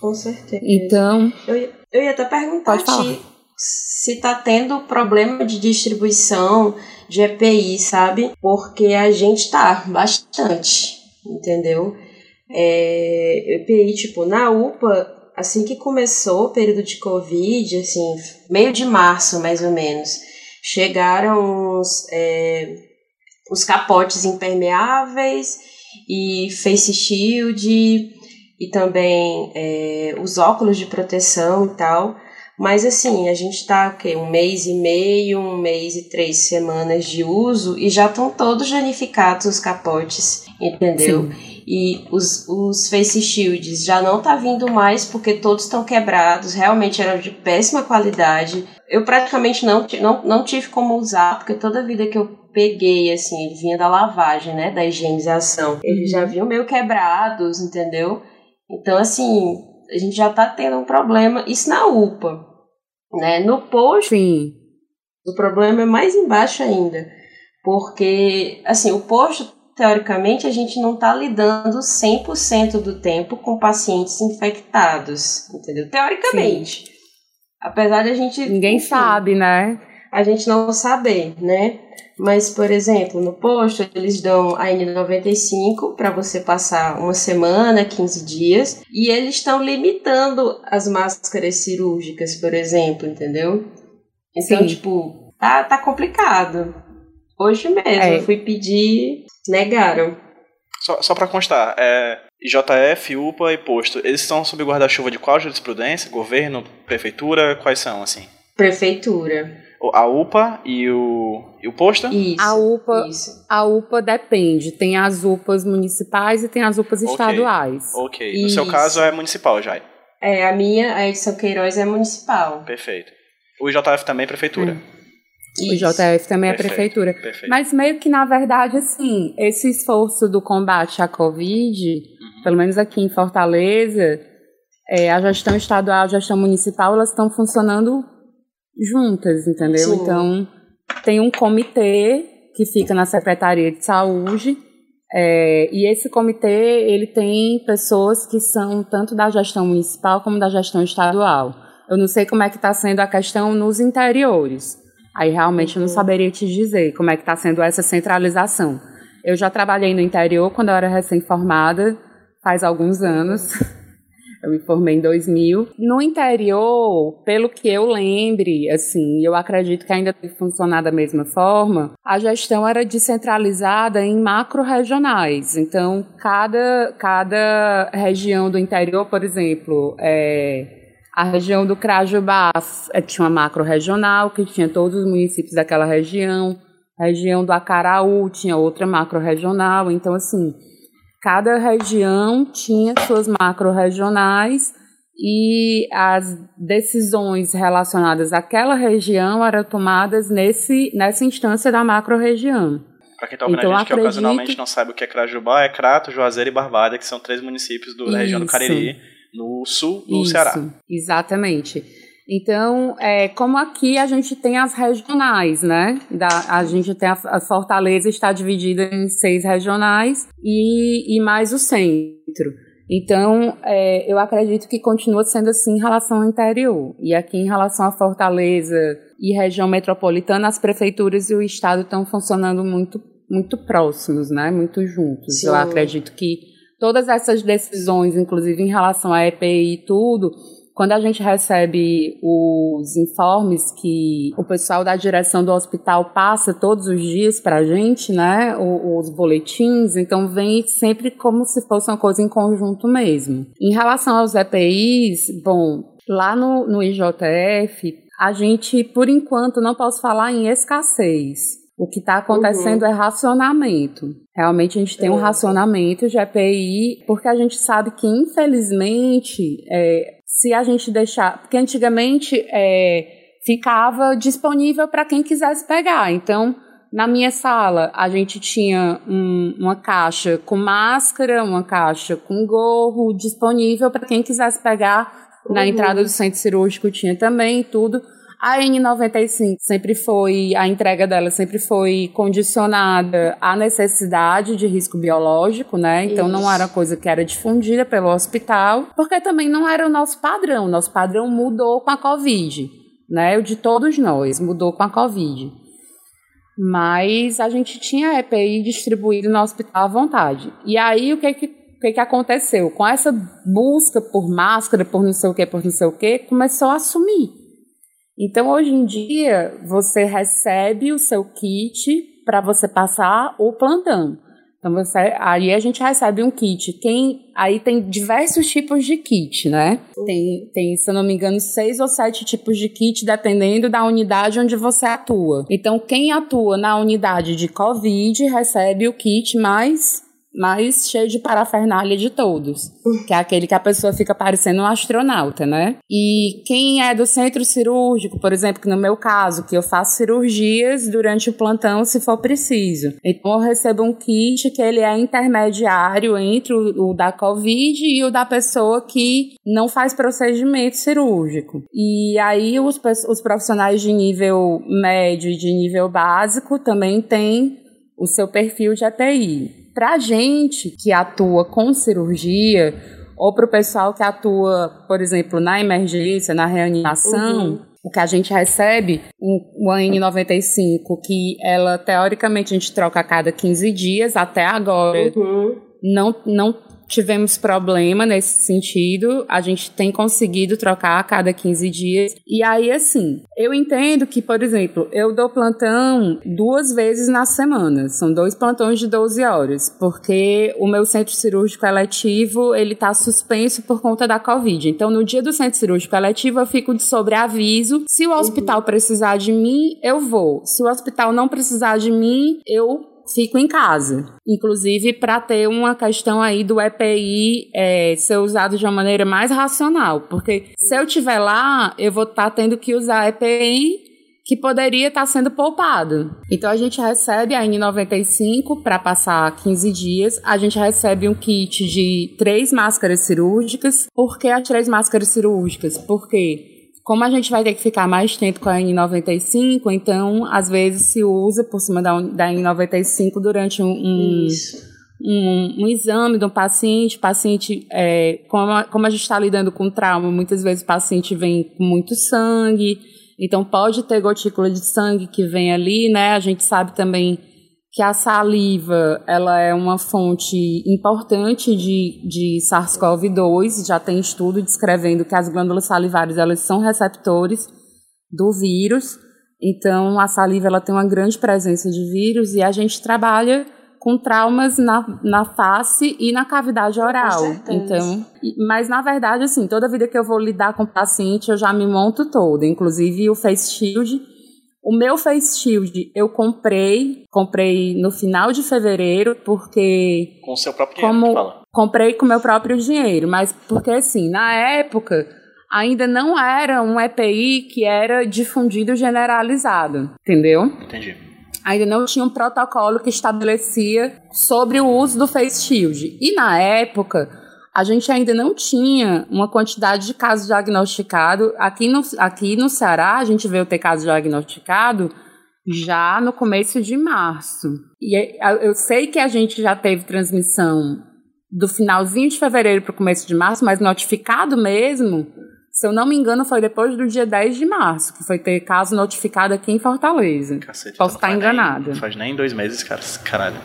Com certeza. Então. Eu ia, eu ia até perguntar pode falar. se tá tendo problema de distribuição de EPI, sabe? Porque a gente tá bastante, entendeu? É, EPI, tipo, na UPA, assim que começou o período de Covid, assim, meio de março mais ou menos, chegaram os, é, os capotes impermeáveis e face shield e também é, os óculos de proteção e tal. Mas assim, a gente tá okay, um mês e meio, um mês e três semanas de uso e já estão todos danificados os capotes, entendeu? Sim. E os, os face shields já não tá vindo mais porque todos estão quebrados, realmente eram de péssima qualidade. Eu praticamente não, não, não tive como usar, porque toda vida que eu peguei, assim, ele vinha da lavagem, né, da higienização. Eles já uhum. vinham meio quebrados, entendeu? Então, assim, a gente já tá tendo um problema, isso na UPA, né? No posto, Sim. o problema é mais embaixo ainda, porque, assim, o posto teoricamente, a gente não está lidando 100% do tempo com pacientes infectados, entendeu? Teoricamente. Sim. Apesar de a gente. Ninguém enfim, sabe, né? A gente não saber, né? Mas, por exemplo, no posto, eles dão a N95 para você passar uma semana, 15 dias, e eles estão limitando as máscaras cirúrgicas, por exemplo, entendeu? Então, Sim. tipo, tá, tá complicado. Hoje mesmo, é. eu fui pedir Negaram. Só, só para constar, é, IJF, UPA e posto, eles estão sob guarda-chuva de qual jurisprudência? Governo, prefeitura, quais são, assim? Prefeitura. A UPA e o, e o posto? Isso. A UPA, isso. a UPA depende. Tem as UPAs municipais e tem as UPAs okay. estaduais. Ok. No seu caso é municipal, já. É, a minha, a Edson Queiroz é municipal. Perfeito. O IJF também é prefeitura. Isso. O JF também é Perfeito. é prefeitura. Perfeito. Mas meio que, na verdade, assim, esse esforço do combate à Covid, uhum. pelo menos aqui em Fortaleza, é, a gestão estadual, a gestão municipal, elas estão funcionando juntas, entendeu? Sim. Então, tem um comitê que fica na Secretaria de Saúde, é, e esse comitê, ele tem pessoas que são tanto da gestão municipal como da gestão estadual. Eu não sei como é que está sendo a questão nos interiores, Aí realmente eu não uhum. saberia te dizer como é que está sendo essa centralização. Eu já trabalhei no interior quando eu era recém-formada, faz alguns anos. Eu me formei em 2000. No interior, pelo que eu lembre, assim, eu acredito que ainda tem funcionado da mesma forma, a gestão era descentralizada em macro-regionais. Então, cada, cada região do interior, por exemplo, é, a região do Crajubá eh, tinha uma macro-regional, que tinha todos os municípios daquela região. A região do Acaraú tinha outra macro-regional. Então, assim, cada região tinha suas macro-regionais e as decisões relacionadas àquela região eram tomadas nesse, nessa instância da macro-região. Para quem está ouvindo então, a gente que ocasionalmente não sabe o que é Crajubá, é Crato, Juazeiro e Barbada, que são três municípios do, da região do Cariri no sul do Isso, Ceará. Exatamente. Então, é, como aqui a gente tem as regionais, né? Da, a gente tem a, a Fortaleza está dividida em seis regionais e, e mais o centro. Então, é, eu acredito que continua sendo assim em relação ao interior. E aqui em relação à Fortaleza e região metropolitana, as prefeituras e o Estado estão funcionando muito, muito próximos, né? Muito juntos. Sim. Eu acredito que todas essas decisões, inclusive em relação à EPI e tudo, quando a gente recebe os informes que o pessoal da direção do hospital passa todos os dias para a gente, né, os, boletins, então vem sempre como se fosse uma coisa em conjunto mesmo. Em relação aos EPIs, bom, lá no, no IJF, a gente, por enquanto, não posso falar em escassez, o que está acontecendo uhum. é racionamento. Realmente a gente tem um é. racionamento de EPI, porque a gente sabe que, infelizmente, é, se a gente deixar. Porque antigamente é, ficava disponível para quem quisesse pegar. Então, na minha sala, a gente tinha um, uma caixa com máscara, uma caixa com gorro disponível para quem quisesse pegar. Uhum. Na entrada do centro cirúrgico tinha também tudo. A N95 sempre foi, a entrega dela sempre foi condicionada à necessidade de risco biológico, né? Então Isso. não era coisa que era difundida pelo hospital, porque também não era o nosso padrão. Nosso padrão mudou com a Covid. né? O de todos nós, mudou com a Covid. Mas a gente tinha EPI distribuído no hospital à vontade. E aí o que que, o que, que aconteceu? Com essa busca por máscara, por não sei o que, por não sei o que, começou a sumir. Então hoje em dia você recebe o seu kit para você passar o plantão. Então você, aí a gente recebe um kit. Quem aí tem diversos tipos de kit, né? Tem, tem, se eu não me engano, seis ou sete tipos de kit, dependendo da unidade onde você atua. Então, quem atua na unidade de COVID recebe o kit mais mais cheio de parafernália de todos, que é aquele que a pessoa fica parecendo um astronauta, né? E quem é do centro cirúrgico, por exemplo, que no meu caso, que eu faço cirurgias durante o plantão se for preciso. Então eu recebo um kit que ele é intermediário entre o, o da COVID e o da pessoa que não faz procedimento cirúrgico. E aí os, os profissionais de nível médio e de nível básico também têm o seu perfil de ATI para a gente que atua com cirurgia, ou para o pessoal que atua, por exemplo, na emergência, na reanimação, uhum. o que a gente recebe, um, uma N95, que ela, teoricamente, a gente troca a cada 15 dias, até agora, uhum. não, não tivemos problema nesse sentido. A gente tem conseguido trocar a cada 15 dias. E aí, assim, eu entendo que, por exemplo, eu dou plantão duas vezes na semana. São dois plantões de 12 horas, porque o meu centro cirúrgico eletivo, ele tá suspenso por conta da Covid. Então, no dia do centro cirúrgico eletivo, eu fico de sobreaviso. Se o hospital precisar de mim, eu vou. Se o hospital não precisar de mim, eu fico em casa. Inclusive para ter uma questão aí do EPI é, ser usado de uma maneira mais racional. Porque se eu estiver lá, eu vou estar tá tendo que usar EPI que poderia estar tá sendo poupado. Então a gente recebe a N95 para passar 15 dias, a gente recebe um kit de três máscaras cirúrgicas. Por que as três máscaras cirúrgicas? Porque como a gente vai ter que ficar mais tempo com a N95, então às vezes se usa por cima da, da N95 durante um, um, um, um exame do paciente. O paciente, é, como, a, como a gente está lidando com trauma, muitas vezes o paciente vem com muito sangue, então pode ter gotícula de sangue que vem ali, né? A gente sabe também que a saliva ela é uma fonte importante de, de SARS-CoV-2, já tem estudo descrevendo que as glândulas salivares elas são receptores do vírus, então a saliva ela tem uma grande presença de vírus e a gente trabalha com traumas na, na face e na cavidade oral. Então, mas na verdade assim, toda vida que eu vou lidar com o paciente, eu já me monto toda, inclusive o face shield o meu face shield eu comprei, comprei no final de fevereiro, porque. Com o seu próprio dinheiro, como fala. Comprei com o meu próprio dinheiro, mas porque assim, na época ainda não era um EPI que era difundido generalizado, entendeu? Entendi. Ainda não tinha um protocolo que estabelecia sobre o uso do face shield. E na época, a gente ainda não tinha uma quantidade de casos diagnosticados. Aqui no, aqui no Ceará, a gente veio ter casos diagnosticados já no começo de março. E é, eu sei que a gente já teve transmissão do finalzinho de fevereiro para o começo de março, mas notificado mesmo, se eu não me engano, foi depois do dia 10 de março, que foi ter caso notificado aqui em Fortaleza. Cacete, Posso estar enganada. não faz nem dois meses, cara. Caralho.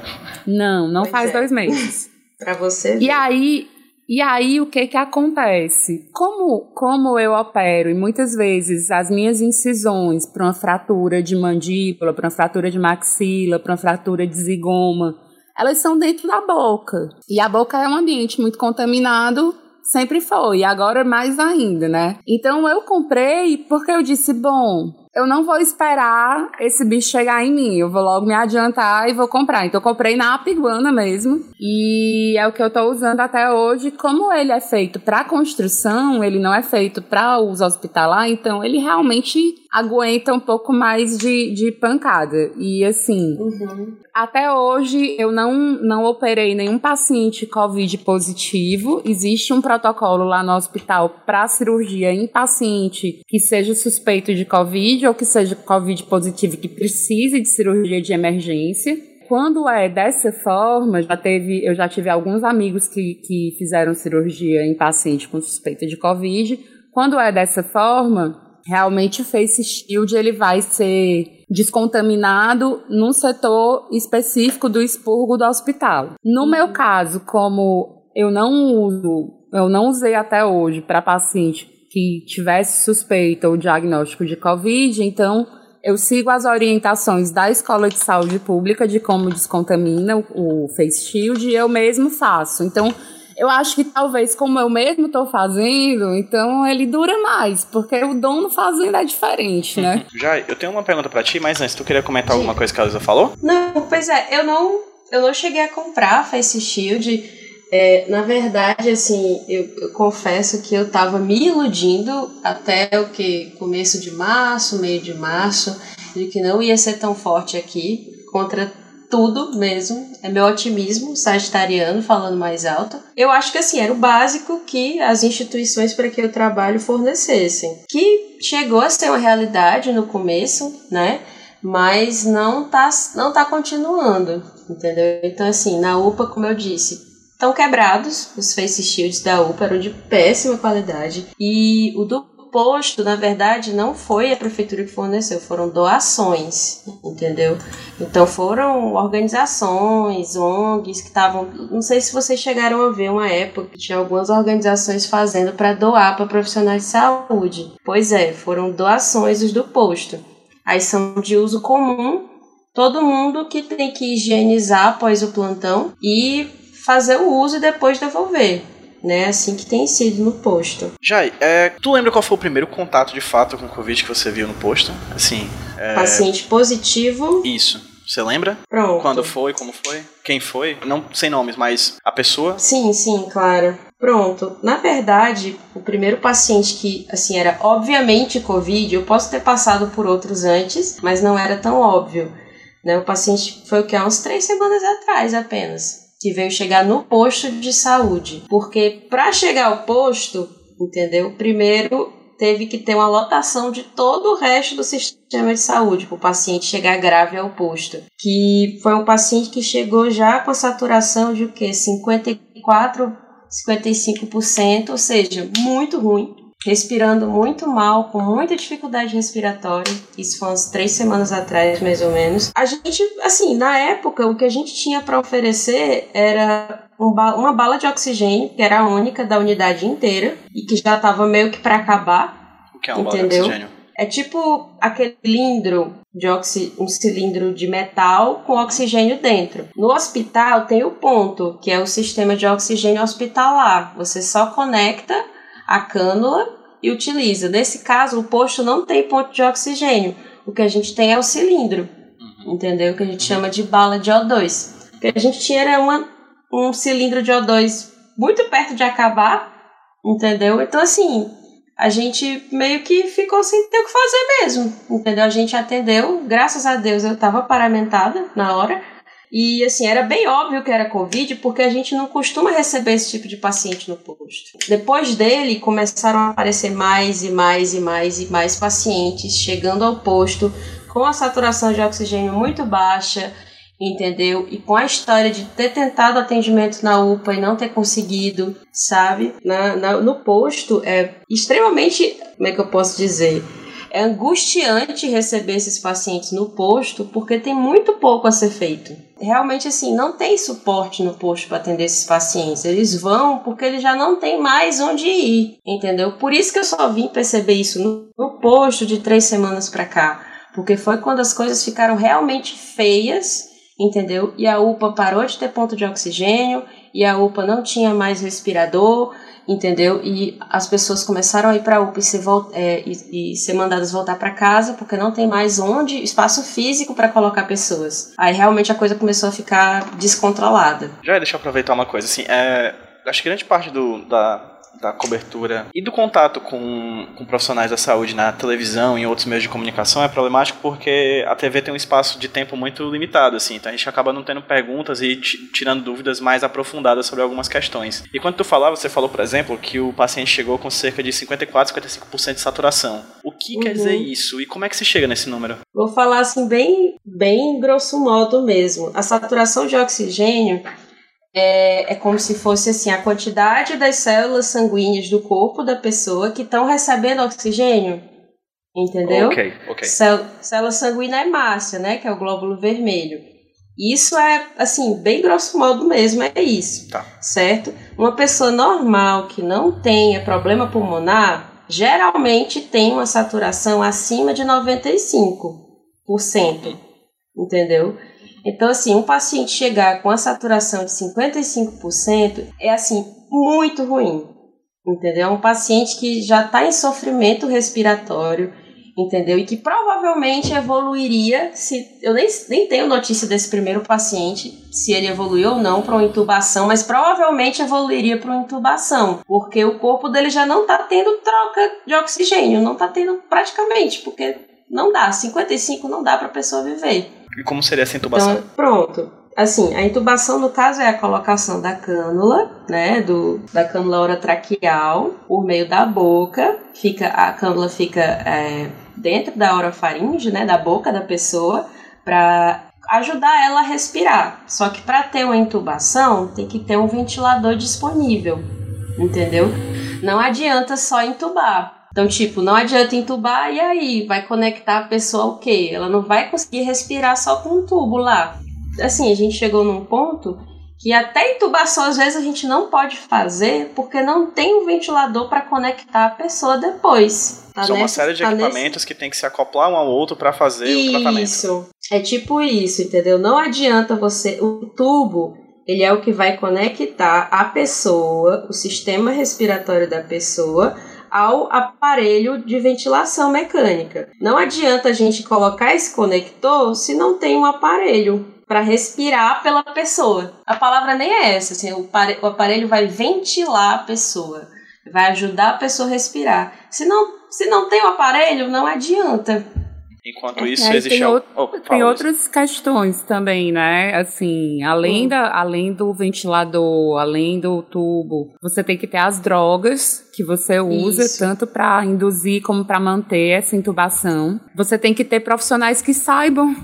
Não, não pois faz é. dois meses. Para você. Ver. E aí, e aí o que que acontece? Como como eu opero e muitas vezes as minhas incisões para uma fratura de mandíbula, para uma fratura de maxila, para uma fratura de zigoma, elas são dentro da boca. E a boca é um ambiente muito contaminado, sempre foi, e agora mais ainda, né? Então eu comprei porque eu disse, bom, eu não vou esperar esse bicho chegar em mim. Eu vou logo me adiantar e vou comprar. Então, eu comprei na Apiguana mesmo. E é o que eu tô usando até hoje. Como ele é feito para construção, ele não é feito para uso hospitalar, então ele realmente aguenta um pouco mais de, de pancada. E assim, uhum. até hoje eu não, não operei nenhum paciente Covid positivo. Existe um protocolo lá no hospital para cirurgia em paciente que seja suspeito de Covid ou que seja Covid positivo que precise de cirurgia de emergência. Quando é dessa forma, já teve, eu já tive alguns amigos que, que fizeram cirurgia em paciente com suspeita de Covid. Quando é dessa forma, realmente o face shield ele vai ser descontaminado num setor específico do expurgo do hospital. No meu caso, como eu não uso, eu não usei até hoje para paciente que tivesse suspeita ou diagnóstico de COVID, então eu sigo as orientações da Escola de Saúde Pública de como descontamina o, o face shield e eu mesmo faço. Então, eu acho que talvez, como eu mesmo estou fazendo, então ele dura mais, porque o dono fazendo é diferente, né? Já, eu tenho uma pergunta para ti, mas antes, tu queria comentar Sim. alguma coisa que a Luísa falou? Não, pois é, eu não, eu não cheguei a comprar Face Shield. É, na verdade, assim, eu, eu, confesso que eu tava me iludindo até o que? Começo de março, meio de março, de que não ia ser tão forte aqui contra tudo mesmo. É meu otimismo sagitariano falando mais alto. Eu acho que assim, era o básico que as instituições para que eu trabalho fornecessem. Que chegou a ser uma realidade no começo, né? Mas não tá, não tá continuando, entendeu? Então, assim, na UPA, como eu disse, estão quebrados os face shields da UPA, eram de péssima qualidade. E o do posto, na verdade, não foi a prefeitura que forneceu, foram doações, entendeu? Então foram organizações, ONGs que estavam. Não sei se vocês chegaram a ver uma época que tinha algumas organizações fazendo para doar para profissionais de saúde. Pois é, foram doações os do posto. Aí são de uso comum, todo mundo que tem que higienizar após o plantão e fazer o uso e depois devolver né? Assim que tem sido no posto. Jai, é, tu lembra qual foi o primeiro contato de fato com o Covid que você viu no posto? Assim. É... Paciente positivo. Isso. Você lembra? Pronto. Quando foi, como foi? Quem foi? Não sem nomes, mas a pessoa? Sim, sim, claro. Pronto. Na verdade, o primeiro paciente que, assim, era obviamente Covid, eu posso ter passado por outros antes, mas não era tão óbvio. Né? O paciente foi o que? Há uns três semanas atrás apenas que veio chegar no posto de saúde. Porque para chegar ao posto, entendeu? Primeiro teve que ter uma lotação de todo o resto do sistema de saúde para o paciente chegar grave ao posto. Que foi um paciente que chegou já com a saturação de o quê? 54, 55%, ou seja, muito ruim respirando muito mal, com muita dificuldade respiratória. Isso foi umas três semanas atrás, mais ou menos. A gente, assim, na época, o que a gente tinha para oferecer era uma bala de oxigênio, que era a única da unidade inteira, e que já estava meio que para acabar. O que é uma entendeu? bala de oxigênio? É tipo aquele cilindro de oxi, um cilindro de metal com oxigênio dentro. No hospital tem o ponto, que é o sistema de oxigênio hospitalar. Você só conecta a cânula e utiliza. Nesse caso, o posto não tem ponto de oxigênio. O que a gente tem é o cilindro, uhum. entendeu? O que a gente chama de bala de O2. O que a gente tinha era uma, um cilindro de O2 muito perto de acabar, entendeu? Então, assim, a gente meio que ficou sem ter o que fazer mesmo, entendeu? A gente atendeu, graças a Deus eu estava paramentada na hora, e assim, era bem óbvio que era Covid, porque a gente não costuma receber esse tipo de paciente no posto. Depois dele, começaram a aparecer mais e mais e mais e mais pacientes chegando ao posto com a saturação de oxigênio muito baixa, entendeu? E com a história de ter tentado atendimento na UPA e não ter conseguido, sabe? Na, na, no posto é extremamente, como é que eu posso dizer? É angustiante receber esses pacientes no posto porque tem muito pouco a ser feito. Realmente, assim, não tem suporte no posto para atender esses pacientes. Eles vão porque eles já não têm mais onde ir, entendeu? Por isso que eu só vim perceber isso no, no posto de três semanas para cá. Porque foi quando as coisas ficaram realmente feias, entendeu? E a UPA parou de ter ponto de oxigênio, e a UPA não tinha mais respirador, entendeu? E as pessoas começaram a ir para a UPA e ser, é, e, e ser mandadas voltar para casa porque não tem mais onde, espaço físico para colocar pessoas. Aí realmente a coisa começou a ficar descontrolada. Já deixa eu aproveitar uma coisa, assim, é, acho que grande parte do, da, da cobertura e do contato com, com profissionais da saúde na televisão e em outros meios de comunicação é problemático porque a TV tem um espaço de tempo muito limitado, assim, então a gente acaba não tendo perguntas e tirando dúvidas mais aprofundadas sobre algumas questões. E quando tu falava, você falou, por exemplo, que o paciente chegou com cerca de 54, 55% de saturação. O que uhum. quer dizer isso e como é que se chega nesse número? Vou falar assim bem, bem grosso modo mesmo. A saturação de oxigênio é, é como se fosse assim a quantidade das células sanguíneas do corpo da pessoa que estão recebendo oxigênio, Entendeu? Ok, ok. Célula sanguínea hemácia, né? Que é o glóbulo vermelho. Isso é, assim, bem grosso modo mesmo, é isso. Tá. Certo? Uma pessoa normal que não tenha problema pulmonar, geralmente tem uma saturação acima de 95%. Entendeu? Então, assim, um paciente chegar com a saturação de 55% é, assim, muito ruim. Entendeu? É um paciente que já está em sofrimento respiratório, entendeu? E que provavelmente evoluiria se. Eu nem, nem tenho notícia desse primeiro paciente, se ele evoluiu ou não para uma intubação, mas provavelmente evoluiria para uma intubação, porque o corpo dele já não está tendo troca de oxigênio, não está tendo praticamente, porque não dá, 55 não dá para a pessoa viver. E como seria essa intubação? Então, pronto. Assim, a intubação, no caso, é a colocação da cânula, né, do, da cânula orotraqueal por meio da boca. Fica, a cânula fica é, dentro da orofaringe, né, da boca da pessoa, para ajudar ela a respirar. Só que para ter uma intubação, tem que ter um ventilador disponível, entendeu? Não adianta só intubar. Então, tipo, não adianta entubar e aí vai conectar a pessoa ao quê? Ela não vai conseguir respirar só com um tubo lá. Assim, a gente chegou num ponto que até intubação às vezes a gente não pode fazer porque não tem um ventilador para conectar a pessoa depois. Tá São uma série de tá equipamentos nesse... que tem que se acoplar um ao outro para fazer isso. o tratamento. Isso. É tipo isso, entendeu? Não adianta você o tubo ele é o que vai conectar a pessoa, o sistema respiratório da pessoa ao aparelho de ventilação mecânica. Não adianta a gente colocar esse conector se não tem um aparelho para respirar pela pessoa. A palavra nem é essa, assim, o aparelho vai ventilar a pessoa, vai ajudar a pessoa a respirar. Se não, se não tem o aparelho, não adianta. Enquanto isso, é, existe... Tem, outro, oh, tem outras questões também, né? Assim, além, hum. da, além do ventilador, além do tubo, você tem que ter as drogas que você usa, isso. tanto para induzir como para manter essa intubação. Você tem que ter profissionais que saibam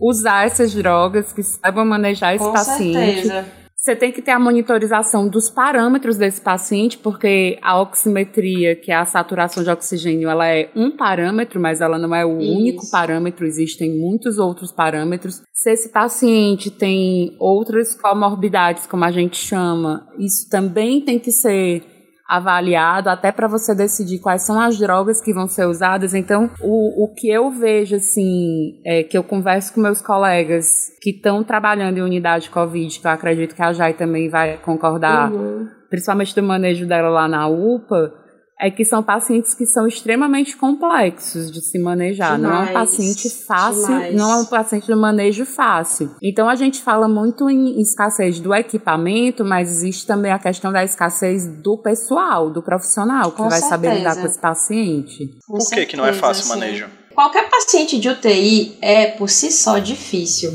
usar essas drogas, que saibam manejar esse Com paciente. Certeza. Você tem que ter a monitorização dos parâmetros desse paciente, porque a oximetria, que é a saturação de oxigênio, ela é um parâmetro, mas ela não é o Isso. único parâmetro, existem muitos outros parâmetros. Se esse paciente tem outras comorbidades, como a gente chama, isso também tem que ser avaliado até para você decidir quais são as drogas que vão ser usadas. Então, o, o que eu vejo, assim, é que eu converso com meus colegas que estão trabalhando em unidade Covid, que eu acredito que a Jai também vai concordar, uhum. principalmente do manejo dela lá na UPA, é que são pacientes que são extremamente complexos de se manejar. Demais, não é um paciente fácil, demais. não é um paciente de manejo fácil. Então a gente fala muito em escassez do equipamento, mas existe também a questão da escassez do pessoal, do profissional, que com vai certeza. saber lidar com esse paciente. Com Por que, que não é fácil o manejo? Qualquer paciente de UTI é por si só difícil,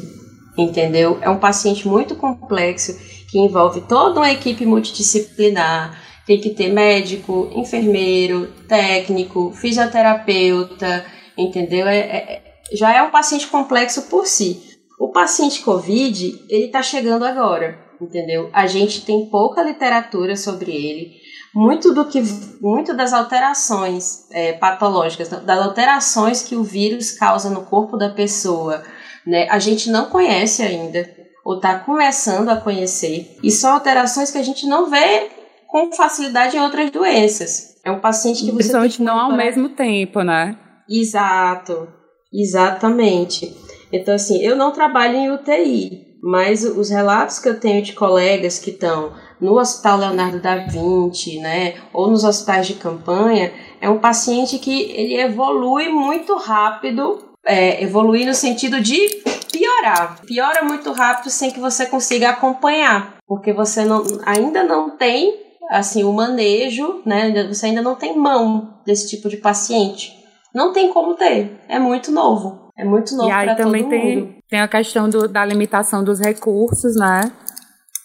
entendeu? É um paciente muito complexo que envolve toda uma equipe multidisciplinar tem que ter médico, enfermeiro, técnico, fisioterapeuta, entendeu? É, é, já é um paciente complexo por si. O paciente COVID, ele está chegando agora, entendeu? A gente tem pouca literatura sobre ele. Muito do que, muito das alterações é, patológicas, das alterações que o vírus causa no corpo da pessoa, né? A gente não conhece ainda ou está começando a conhecer. E são alterações que a gente não vê com facilidade em outras doenças. É um paciente que você. Principalmente não ao mesmo tempo, né? Exato, exatamente. Então, assim, eu não trabalho em UTI, mas os relatos que eu tenho de colegas que estão no Hospital Leonardo da Vinci, né, ou nos hospitais de campanha, é um paciente que ele evolui muito rápido, é, evolui no sentido de piorar. Piora muito rápido sem que você consiga acompanhar, porque você não, ainda não tem assim, o manejo, né? Você ainda não tem mão desse tipo de paciente. Não tem como ter. É muito novo. É muito novo para todo também tem, mundo. Tem a questão do, da limitação dos recursos, né?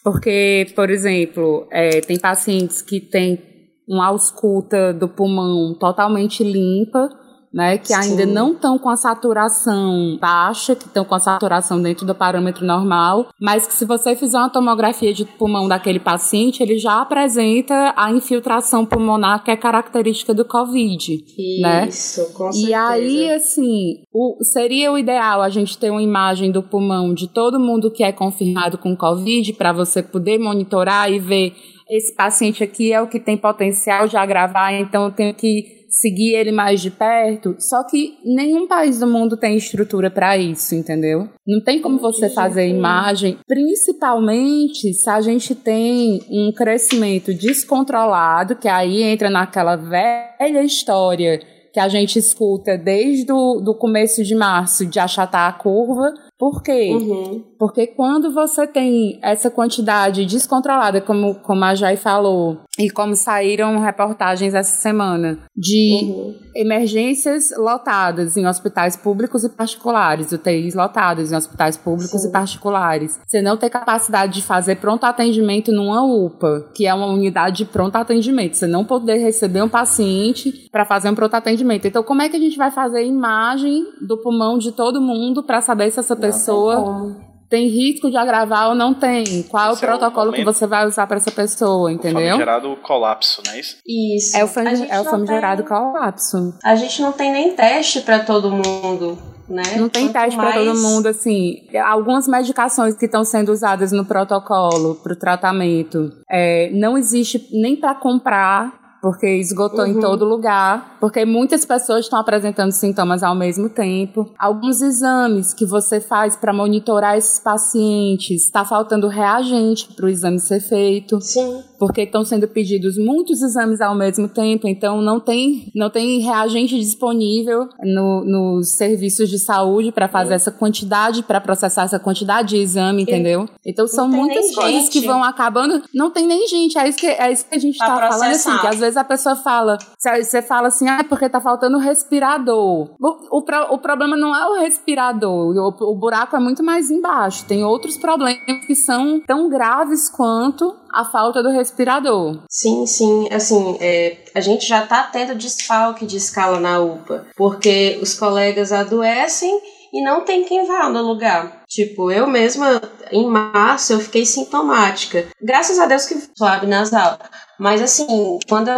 Porque, por exemplo, é, tem pacientes que têm uma ausculta do pulmão totalmente limpa, né, que ainda Sim. não estão com a saturação baixa, que estão com a saturação dentro do parâmetro normal, mas que se você fizer uma tomografia de pulmão daquele paciente, ele já apresenta a infiltração pulmonar que é característica do COVID, né? Isso, né? com certeza. E aí, assim, o, seria o ideal a gente ter uma imagem do pulmão de todo mundo que é confirmado com COVID para você poder monitorar e ver esse paciente aqui é o que tem potencial de agravar, então eu tenho que seguir ele mais de perto. Só que nenhum país do mundo tem estrutura para isso, entendeu? Não tem como você fazer imagem, principalmente se a gente tem um crescimento descontrolado, que aí entra naquela velha história que a gente escuta desde o do começo de março de achatar a curva por quê? Uhum. Porque quando você tem essa quantidade descontrolada, como, como a Jai falou, e como saíram reportagens essa semana, de uhum. emergências lotadas em hospitais públicos e particulares, UTIs lotadas em hospitais públicos Sim. e particulares, você não tem capacidade de fazer pronto atendimento numa UPA, que é uma unidade de pronto atendimento, você não poder receber um paciente para fazer um pronto atendimento. Então, como é que a gente vai fazer imagem do pulmão de todo mundo para saber se essa pessoa tem risco de agravar ou não tem? Qual Esse é o protocolo é que você vai usar para essa pessoa, entendeu? O famigerado colapso, não é isso? Isso. É o, fam é o famigerado tem... colapso. A gente não tem nem teste para todo mundo. Né? Não tem Quanto teste mais... para todo mundo, assim. Algumas medicações que estão sendo usadas no protocolo para o tratamento, é, não existe nem para comprar porque esgotou uhum. em todo lugar, porque muitas pessoas estão apresentando sintomas ao mesmo tempo. Alguns exames que você faz para monitorar esses pacientes, está faltando reagente para o exame ser feito. Sim. Porque estão sendo pedidos muitos exames ao mesmo tempo, então não tem, não tem reagente disponível no, nos serviços de saúde para fazer essa quantidade, para processar essa quantidade de exame, entendeu? Então são muitas coisas gente. que vão acabando. Não tem nem gente, é isso que, é isso que a gente está falando assim, que às vezes a pessoa fala, você fala assim, ah, porque tá faltando respirador. O, o, o problema não é o respirador, o, o buraco é muito mais embaixo. Tem outros problemas que são tão graves quanto a falta do respirador. Sim, sim. Assim, é, a gente já tá tendo desfalque de escala na UPA, porque os colegas adoecem e não tem quem vá no lugar. Tipo, eu mesma, em março, eu fiquei sintomática. Graças a Deus que suave nasal. Mas assim, quando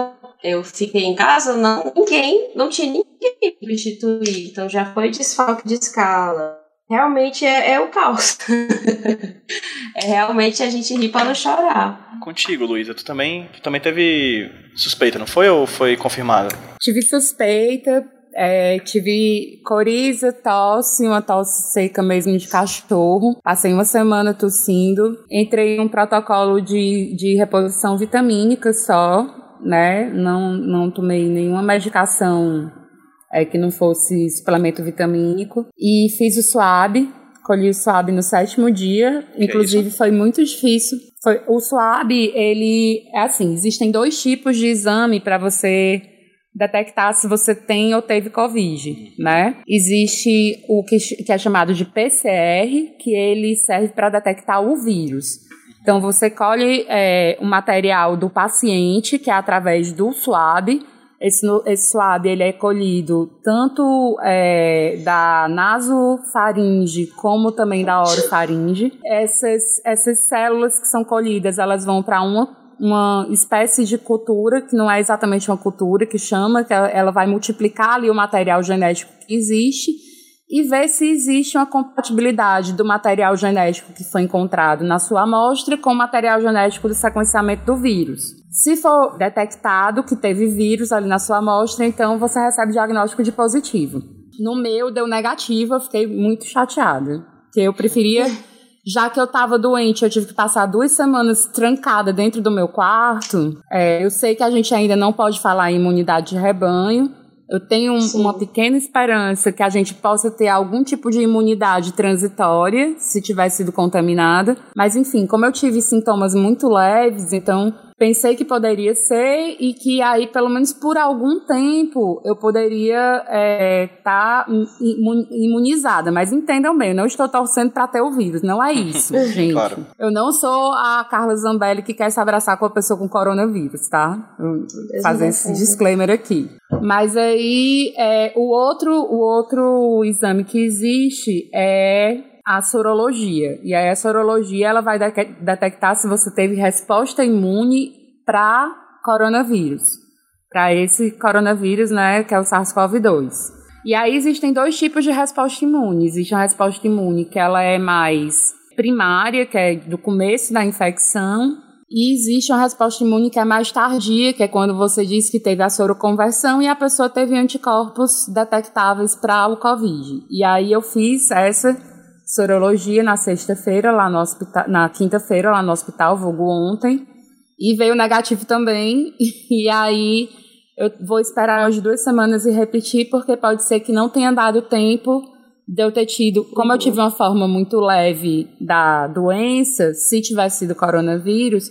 eu fiquei em casa, não, ninguém, não tinha ninguém para substituir. Então já foi desfalque de escala. Realmente é, é o caos. é realmente a gente rir para não chorar. Contigo, Luísa, tu também, tu também teve suspeita, não foi? Ou foi confirmada? Tive suspeita, é, tive coriza, tosse, uma tosse seca mesmo de cachorro. Passei uma semana tossindo. Entrei em um protocolo de, de reposição vitamínica só, né? Não, não tomei nenhuma medicação é, que não fosse suplemento vitamínico. E fiz o SWAB, colhi o SWAB no sétimo dia. Que Inclusive, é foi muito difícil. Foi, o SWAB, ele é assim: existem dois tipos de exame para você detectar se você tem ou teve Covid, né? Existe o que, que é chamado de PCR, que ele serve para detectar o vírus. Então, você colhe é, o material do paciente, que é através do swab. Esse, esse swab ele é colhido tanto é, da nasofaringe como também da orofaringe. Essas, essas células que são colhidas, elas vão para uma uma espécie de cultura, que não é exatamente uma cultura, que chama, que ela vai multiplicar ali o material genético que existe e ver se existe uma compatibilidade do material genético que foi encontrado na sua amostra com o material genético do sequenciamento do vírus. Se for detectado que teve vírus ali na sua amostra, então você recebe diagnóstico de positivo. No meu deu negativo, eu fiquei muito chateada, que eu preferia já que eu tava doente, eu tive que passar duas semanas trancada dentro do meu quarto. É, eu sei que a gente ainda não pode falar em imunidade de rebanho. Eu tenho um, uma pequena esperança que a gente possa ter algum tipo de imunidade transitória, se tiver sido contaminada. Mas, enfim, como eu tive sintomas muito leves, então pensei que poderia ser e que aí, pelo menos por algum tempo, eu poderia estar é, tá imunizada. Mas entendam bem, eu não estou torcendo para ter o vírus, não é isso, gente. Claro. Eu não sou a Carla Zambelli que quer se abraçar com a pessoa com coronavírus, tá? Fazer esse disclaimer aqui. Mas aí, é, o, outro, o outro exame que existe é a sorologia. E aí a sorologia ela vai de detectar se você teve resposta imune para coronavírus, para esse coronavírus, né, que é o SARS-CoV-2. E aí existem dois tipos de resposta imune. Existe a resposta imune que ela é mais primária, que é do começo da infecção, e existe uma resposta imune que é mais tardia, que é quando você diz que teve a soroconversão e a pessoa teve anticorpos detectáveis para o Covid. E aí eu fiz essa sorologia na sexta-feira, lá no hospital, na quinta-feira, lá no hospital, vulgo ontem, e veio negativo também, e aí eu vou esperar umas duas semanas e repetir, porque pode ser que não tenha dado tempo de eu ter tido, como eu tive uma forma muito leve da doença, se tivesse sido coronavírus,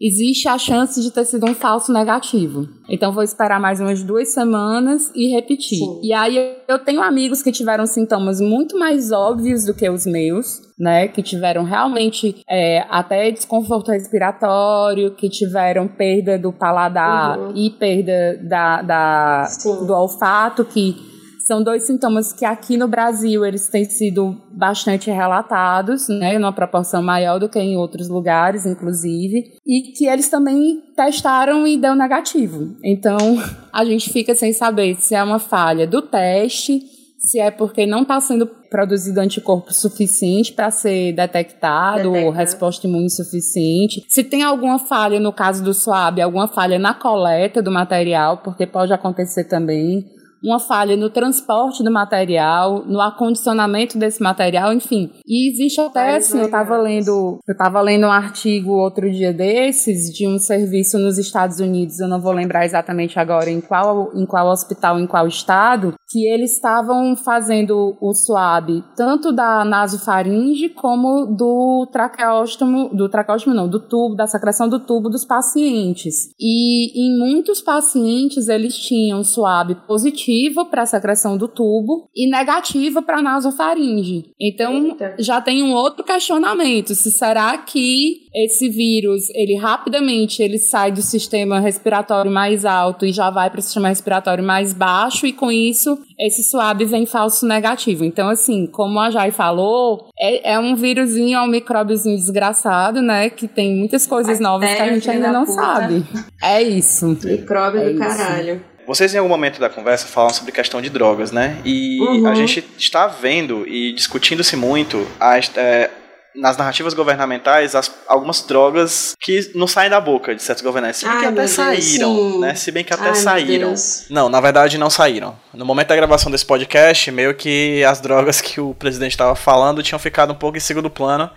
existe a chance de ter sido um falso negativo. Então vou esperar mais umas duas semanas e repetir. Sim. E aí eu tenho amigos que tiveram sintomas muito mais óbvios do que os meus. Né, que tiveram realmente é, até desconforto respiratório, que tiveram perda do paladar uhum. e perda da, da do olfato, que são dois sintomas que aqui no Brasil eles têm sido bastante relatados, né, numa proporção maior do que em outros lugares, inclusive, e que eles também testaram e deu negativo. Então, a gente fica sem saber se é uma falha do teste, se é porque não está sendo produzido anticorpo suficiente para ser detectado, ou resposta imune suficiente. Se tem alguma falha no caso do SWAB, alguma falha na coleta do material, porque pode acontecer também uma falha no transporte do material, no acondicionamento desse material, enfim. E existe até, assim, eu estava lendo, eu estava lendo um artigo outro dia desses de um serviço nos Estados Unidos, eu não vou lembrar exatamente agora em qual, em qual hospital, em qual estado, que eles estavam fazendo o swab tanto da nasofaringe como do traqueóstomo, do traqueóstomo não, do tubo, da secreção do tubo dos pacientes. E em muitos pacientes eles tinham swab positivo positiva para a secreção do tubo e negativa para a nasofaringe. Então, Eita. já tem um outro questionamento, se será que esse vírus, ele rapidamente ele sai do sistema respiratório mais alto e já vai para o sistema respiratório mais baixo e com isso esse swab vem falso negativo. Então, assim, como a Jai falou, é, é um vírusinho, é um micróbiozinho desgraçado, né? Que tem muitas coisas novas que a gente ainda não puta. sabe. É isso. Micróbio é do isso. caralho. Vocês em algum momento da conversa falam sobre questão de drogas, né? E uhum. a gente está vendo e discutindo-se muito as, é, nas narrativas governamentais as, algumas drogas que não saem da boca de certos governantes. Se bem Ai, que até saíram, Deus, né? Se bem que até Ai, saíram. Não, na verdade não saíram. No momento da gravação desse podcast, meio que as drogas que o presidente estava falando tinham ficado um pouco em segundo plano,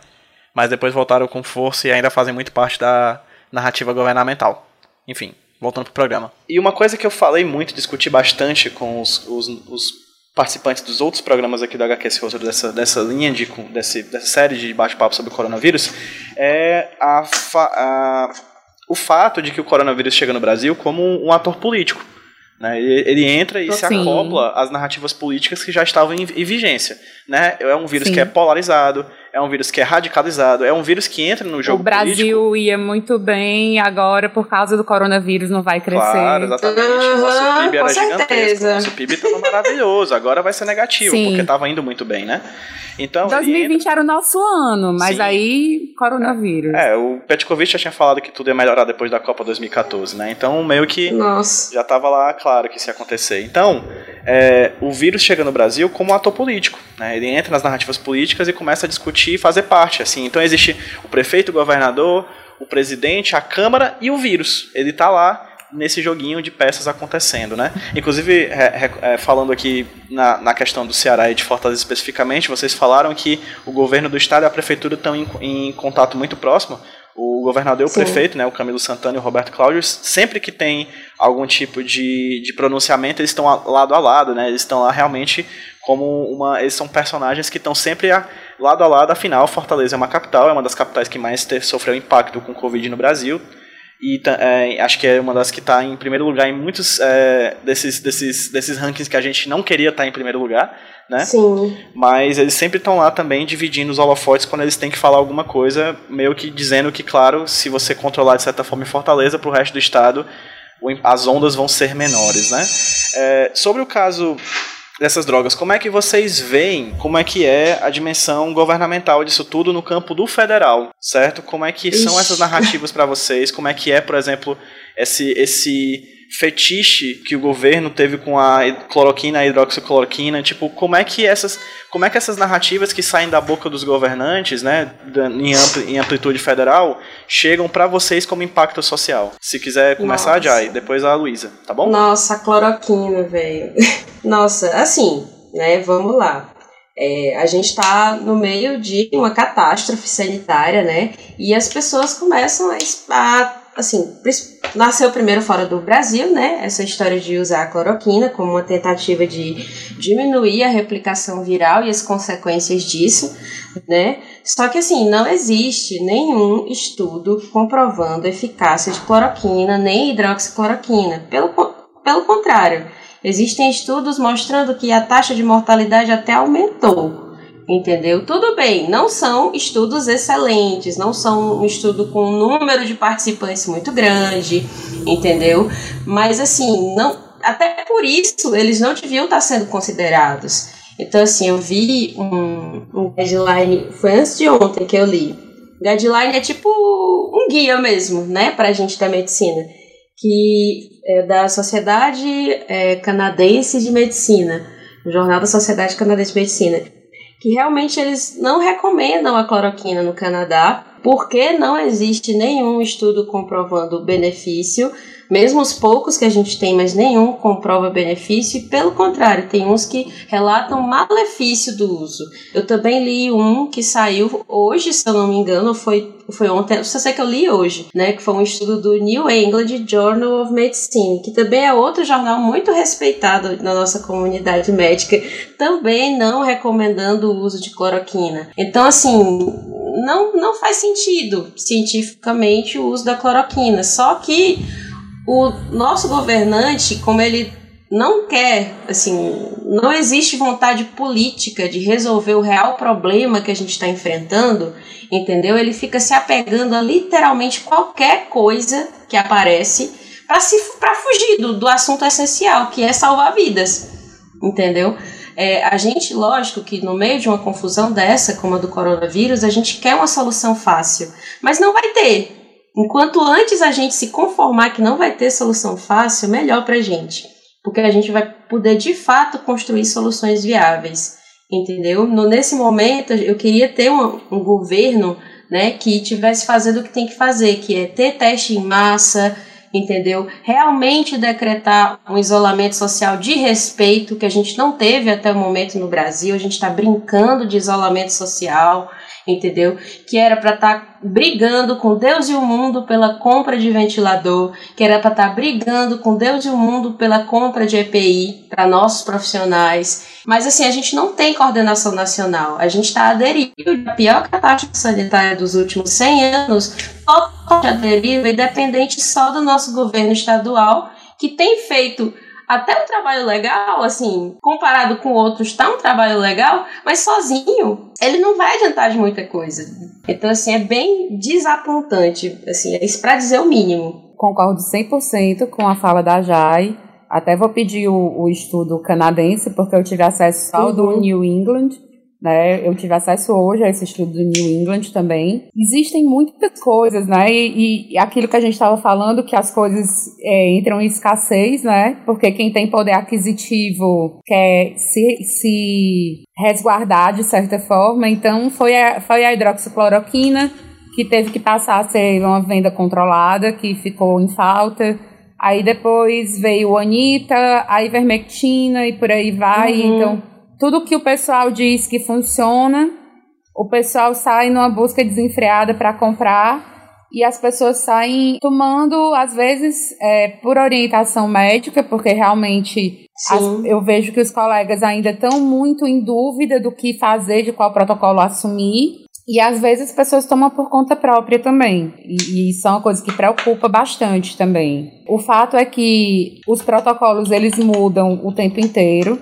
mas depois voltaram com força e ainda fazem muito parte da narrativa governamental. Enfim, voltando pro programa. E uma coisa que eu falei muito, discuti bastante com os, os, os participantes dos outros programas aqui do HQS Roteiro dessa, dessa linha de desse, dessa série de bate-papo sobre o coronavírus é a, a, o fato de que o coronavírus chega no Brasil como um ator político. Né? Ele, entra e Sim. se acopla às narrativas políticas que já estavam em, em vigência. Né? É um vírus Sim. que é polarizado, é um vírus que é radicalizado, é um vírus que entra no jogo O Brasil político. ia muito bem, agora por causa do coronavírus não vai crescer. Claro, exatamente. Uhum, nosso PIB era gigantesco, nosso PIB estava maravilhoso, agora vai ser negativo, Sim. porque estava indo muito bem, né? Então, 2020 entra... era o nosso ano, mas Sim. aí coronavírus. É, é, o Petkovic já tinha falado que tudo ia melhorar depois da Copa 2014, né? Então meio que Nossa. já estava lá claro que isso ia acontecer. Então, é, o vírus chega no Brasil como um ator político, né? Ele entra nas narrativas políticas e começa a discutir e fazer parte, assim. Então existe o prefeito, o governador, o presidente, a Câmara e o vírus. Ele está lá nesse joguinho de peças acontecendo, né? Inclusive, é, é, falando aqui na, na questão do Ceará e de Fortaleza especificamente, vocês falaram que o governo do estado e a prefeitura estão em, em contato muito próximo. O governador e o Sim. prefeito, né, o Camilo Santana e o Roberto Cláudio, sempre que tem algum tipo de, de pronunciamento, eles estão lado a lado, né? Eles estão lá realmente como uma. Eles são personagens que estão sempre a, lado a lado, afinal, Fortaleza é uma capital, é uma das capitais que mais ter, sofreu impacto com o Covid no Brasil e é, acho que é uma das que está em primeiro lugar em muitos é, desses, desses, desses rankings que a gente não queria estar tá em primeiro lugar, né? Sim. Mas eles sempre estão lá também dividindo os holofotes quando eles têm que falar alguma coisa, meio que dizendo que, claro, se você controlar de certa forma Fortaleza, para o resto do estado as ondas vão ser menores, né? É, sobre o caso dessas drogas, como é que vocês veem como é que é a dimensão governamental disso tudo no campo do federal, certo? Como é que Ixi. são essas narrativas para vocês? Como é que é, por exemplo, esse esse fetiche que o governo teve com a cloroquina, a hidroxicloroquina, tipo, como é que essas, como é que essas narrativas que saem da boca dos governantes, né, em, ampli, em amplitude federal, chegam para vocês como impacto social? Se quiser começar, Nossa. Jai, depois a Luísa, tá bom? Nossa, a cloroquina, velho. Nossa, assim, né, vamos lá. É, a gente está no meio de uma catástrofe sanitária, né? E as pessoas começam a, a assim, nasceu primeiro fora do Brasil, né? Essa história de usar a cloroquina como uma tentativa de diminuir a replicação viral e as consequências disso, né? Só que assim, não existe nenhum estudo comprovando a eficácia de cloroquina nem hidroxicloroquina. Pelo, pelo contrário, existem estudos mostrando que a taxa de mortalidade até aumentou entendeu? Tudo bem, não são estudos excelentes, não são um estudo com um número de participantes muito grande, entendeu? Mas assim, não, até por isso eles não deviam estar sendo considerados. Então assim, eu vi um, um guideline, foi antes de ontem que eu li. Guideline é tipo um guia mesmo, né, para a gente da medicina, que é da Sociedade é, Canadense de Medicina, Jornal da Sociedade Canadense de Medicina que realmente eles não recomendam a cloroquina no Canadá, porque não existe nenhum estudo comprovando o benefício mesmo os poucos que a gente tem, mas nenhum comprova benefício, e pelo contrário, tem uns que relatam malefício do uso. Eu também li um que saiu hoje, se eu não me engano, foi, foi ontem, só sei que eu li hoje, né? Que foi um estudo do New England Journal of Medicine, que também é outro jornal muito respeitado na nossa comunidade médica, também não recomendando o uso de cloroquina. Então, assim, não, não faz sentido cientificamente o uso da cloroquina. Só que o nosso governante, como ele não quer, assim, não existe vontade política de resolver o real problema que a gente está enfrentando, entendeu? Ele fica se apegando a literalmente qualquer coisa que aparece para fugir do, do assunto essencial, que é salvar vidas, entendeu? É, a gente, lógico que no meio de uma confusão dessa, como a do coronavírus, a gente quer uma solução fácil, mas não vai ter, Enquanto antes a gente se conformar que não vai ter solução fácil, melhor para a gente. Porque a gente vai poder de fato construir soluções viáveis. Entendeu? No, nesse momento, eu queria ter um, um governo né, que tivesse fazendo o que tem que fazer, que é ter teste em massa, entendeu? Realmente decretar um isolamento social de respeito, que a gente não teve até o momento no Brasil, a gente está brincando de isolamento social, entendeu? Que era para estar tá brigando com Deus e o mundo pela compra de ventilador, que era para estar tá brigando com Deus e o mundo pela compra de EPI para nossos profissionais. Mas assim, a gente não tem coordenação nacional. A gente está aderindo à pior catástrofe sanitária dos últimos 100 anos, totalmente aderido e dependente só do nosso governo estadual, que tem feito até um trabalho legal, assim, comparado com outros, tá um trabalho legal, mas sozinho ele não vai adiantar de muita coisa. Então, assim, é bem desapontante, assim, é isso pra dizer o mínimo. Concordo 100% com a fala da Jai. Até vou pedir o, o estudo canadense, porque eu tive acesso ao uhum. do New England né? Eu tive acesso hoje a esse estudo do New England também. Existem muitas coisas, né? E, e aquilo que a gente estava falando, que as coisas é, entram em escassez, né? Porque quem tem poder aquisitivo quer se, se resguardar de certa forma. Então, foi a, foi a hidroxicloroquina que teve que passar a ser uma venda controlada, que ficou em falta. Aí depois veio o Anita, a ivermectina e por aí vai. Uhum. Então, tudo que o pessoal diz que funciona, o pessoal sai numa busca desenfreada para comprar e as pessoas saem tomando, às vezes, é, por orientação médica, porque realmente as, eu vejo que os colegas ainda estão muito em dúvida do que fazer, de qual protocolo assumir. E às vezes as pessoas tomam por conta própria também. E, e isso é uma coisa que preocupa bastante também. O fato é que os protocolos eles mudam o tempo inteiro.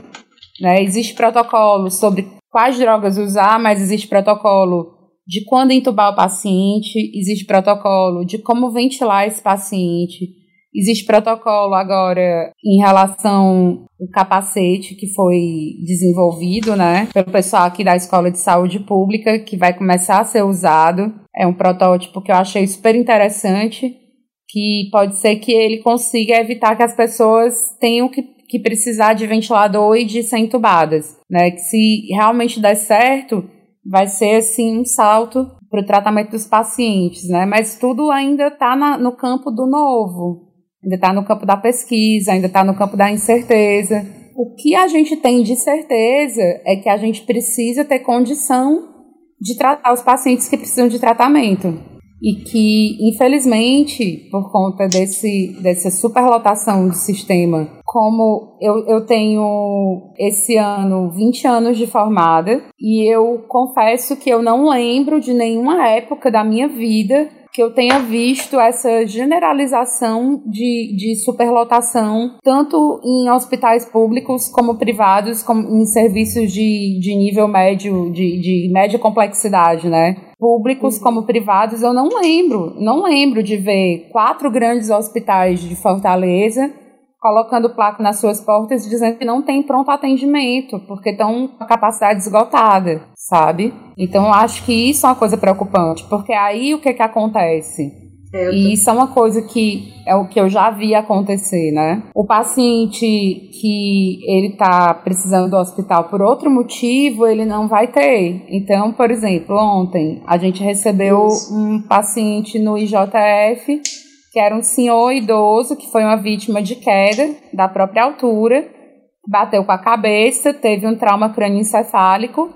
Né? Existe protocolo sobre quais drogas usar, mas existe protocolo de quando entubar o paciente, existe protocolo de como ventilar esse paciente, Existe protocolo agora em relação ao capacete que foi desenvolvido, né, pelo pessoal aqui da Escola de Saúde Pública, que vai começar a ser usado. É um protótipo que eu achei super interessante, que pode ser que ele consiga evitar que as pessoas tenham que, que precisar de ventilador e de ser entubadas, né, que se realmente der certo, vai ser assim um salto para o tratamento dos pacientes, né? Mas tudo ainda está no campo do novo, ainda está no campo da pesquisa, ainda está no campo da incerteza. O que a gente tem de certeza é que a gente precisa ter condição de tratar os pacientes que precisam de tratamento. E que, infelizmente, por conta desse, dessa superlotação do sistema, como eu, eu tenho esse ano 20 anos de formada, e eu confesso que eu não lembro de nenhuma época da minha vida que eu tenha visto essa generalização de, de superlotação, tanto em hospitais públicos como privados, como em serviços de, de nível médio, de, de média complexidade, né? Públicos uhum. como privados, eu não lembro, não lembro de ver quatro grandes hospitais de Fortaleza colocando placa nas suas portas dizendo que não tem pronto atendimento, porque estão com a capacidade esgotada, sabe? Então acho que isso é uma coisa preocupante, porque aí o que que acontece? É, e isso é uma coisa que é o que eu já vi acontecer, né? O paciente que ele tá precisando do hospital por outro motivo, ele não vai ter. Então, por exemplo, ontem a gente recebeu isso. um paciente no IJF que era um senhor idoso que foi uma vítima de queda da própria altura, bateu com a cabeça, teve um trauma crânioencefálico,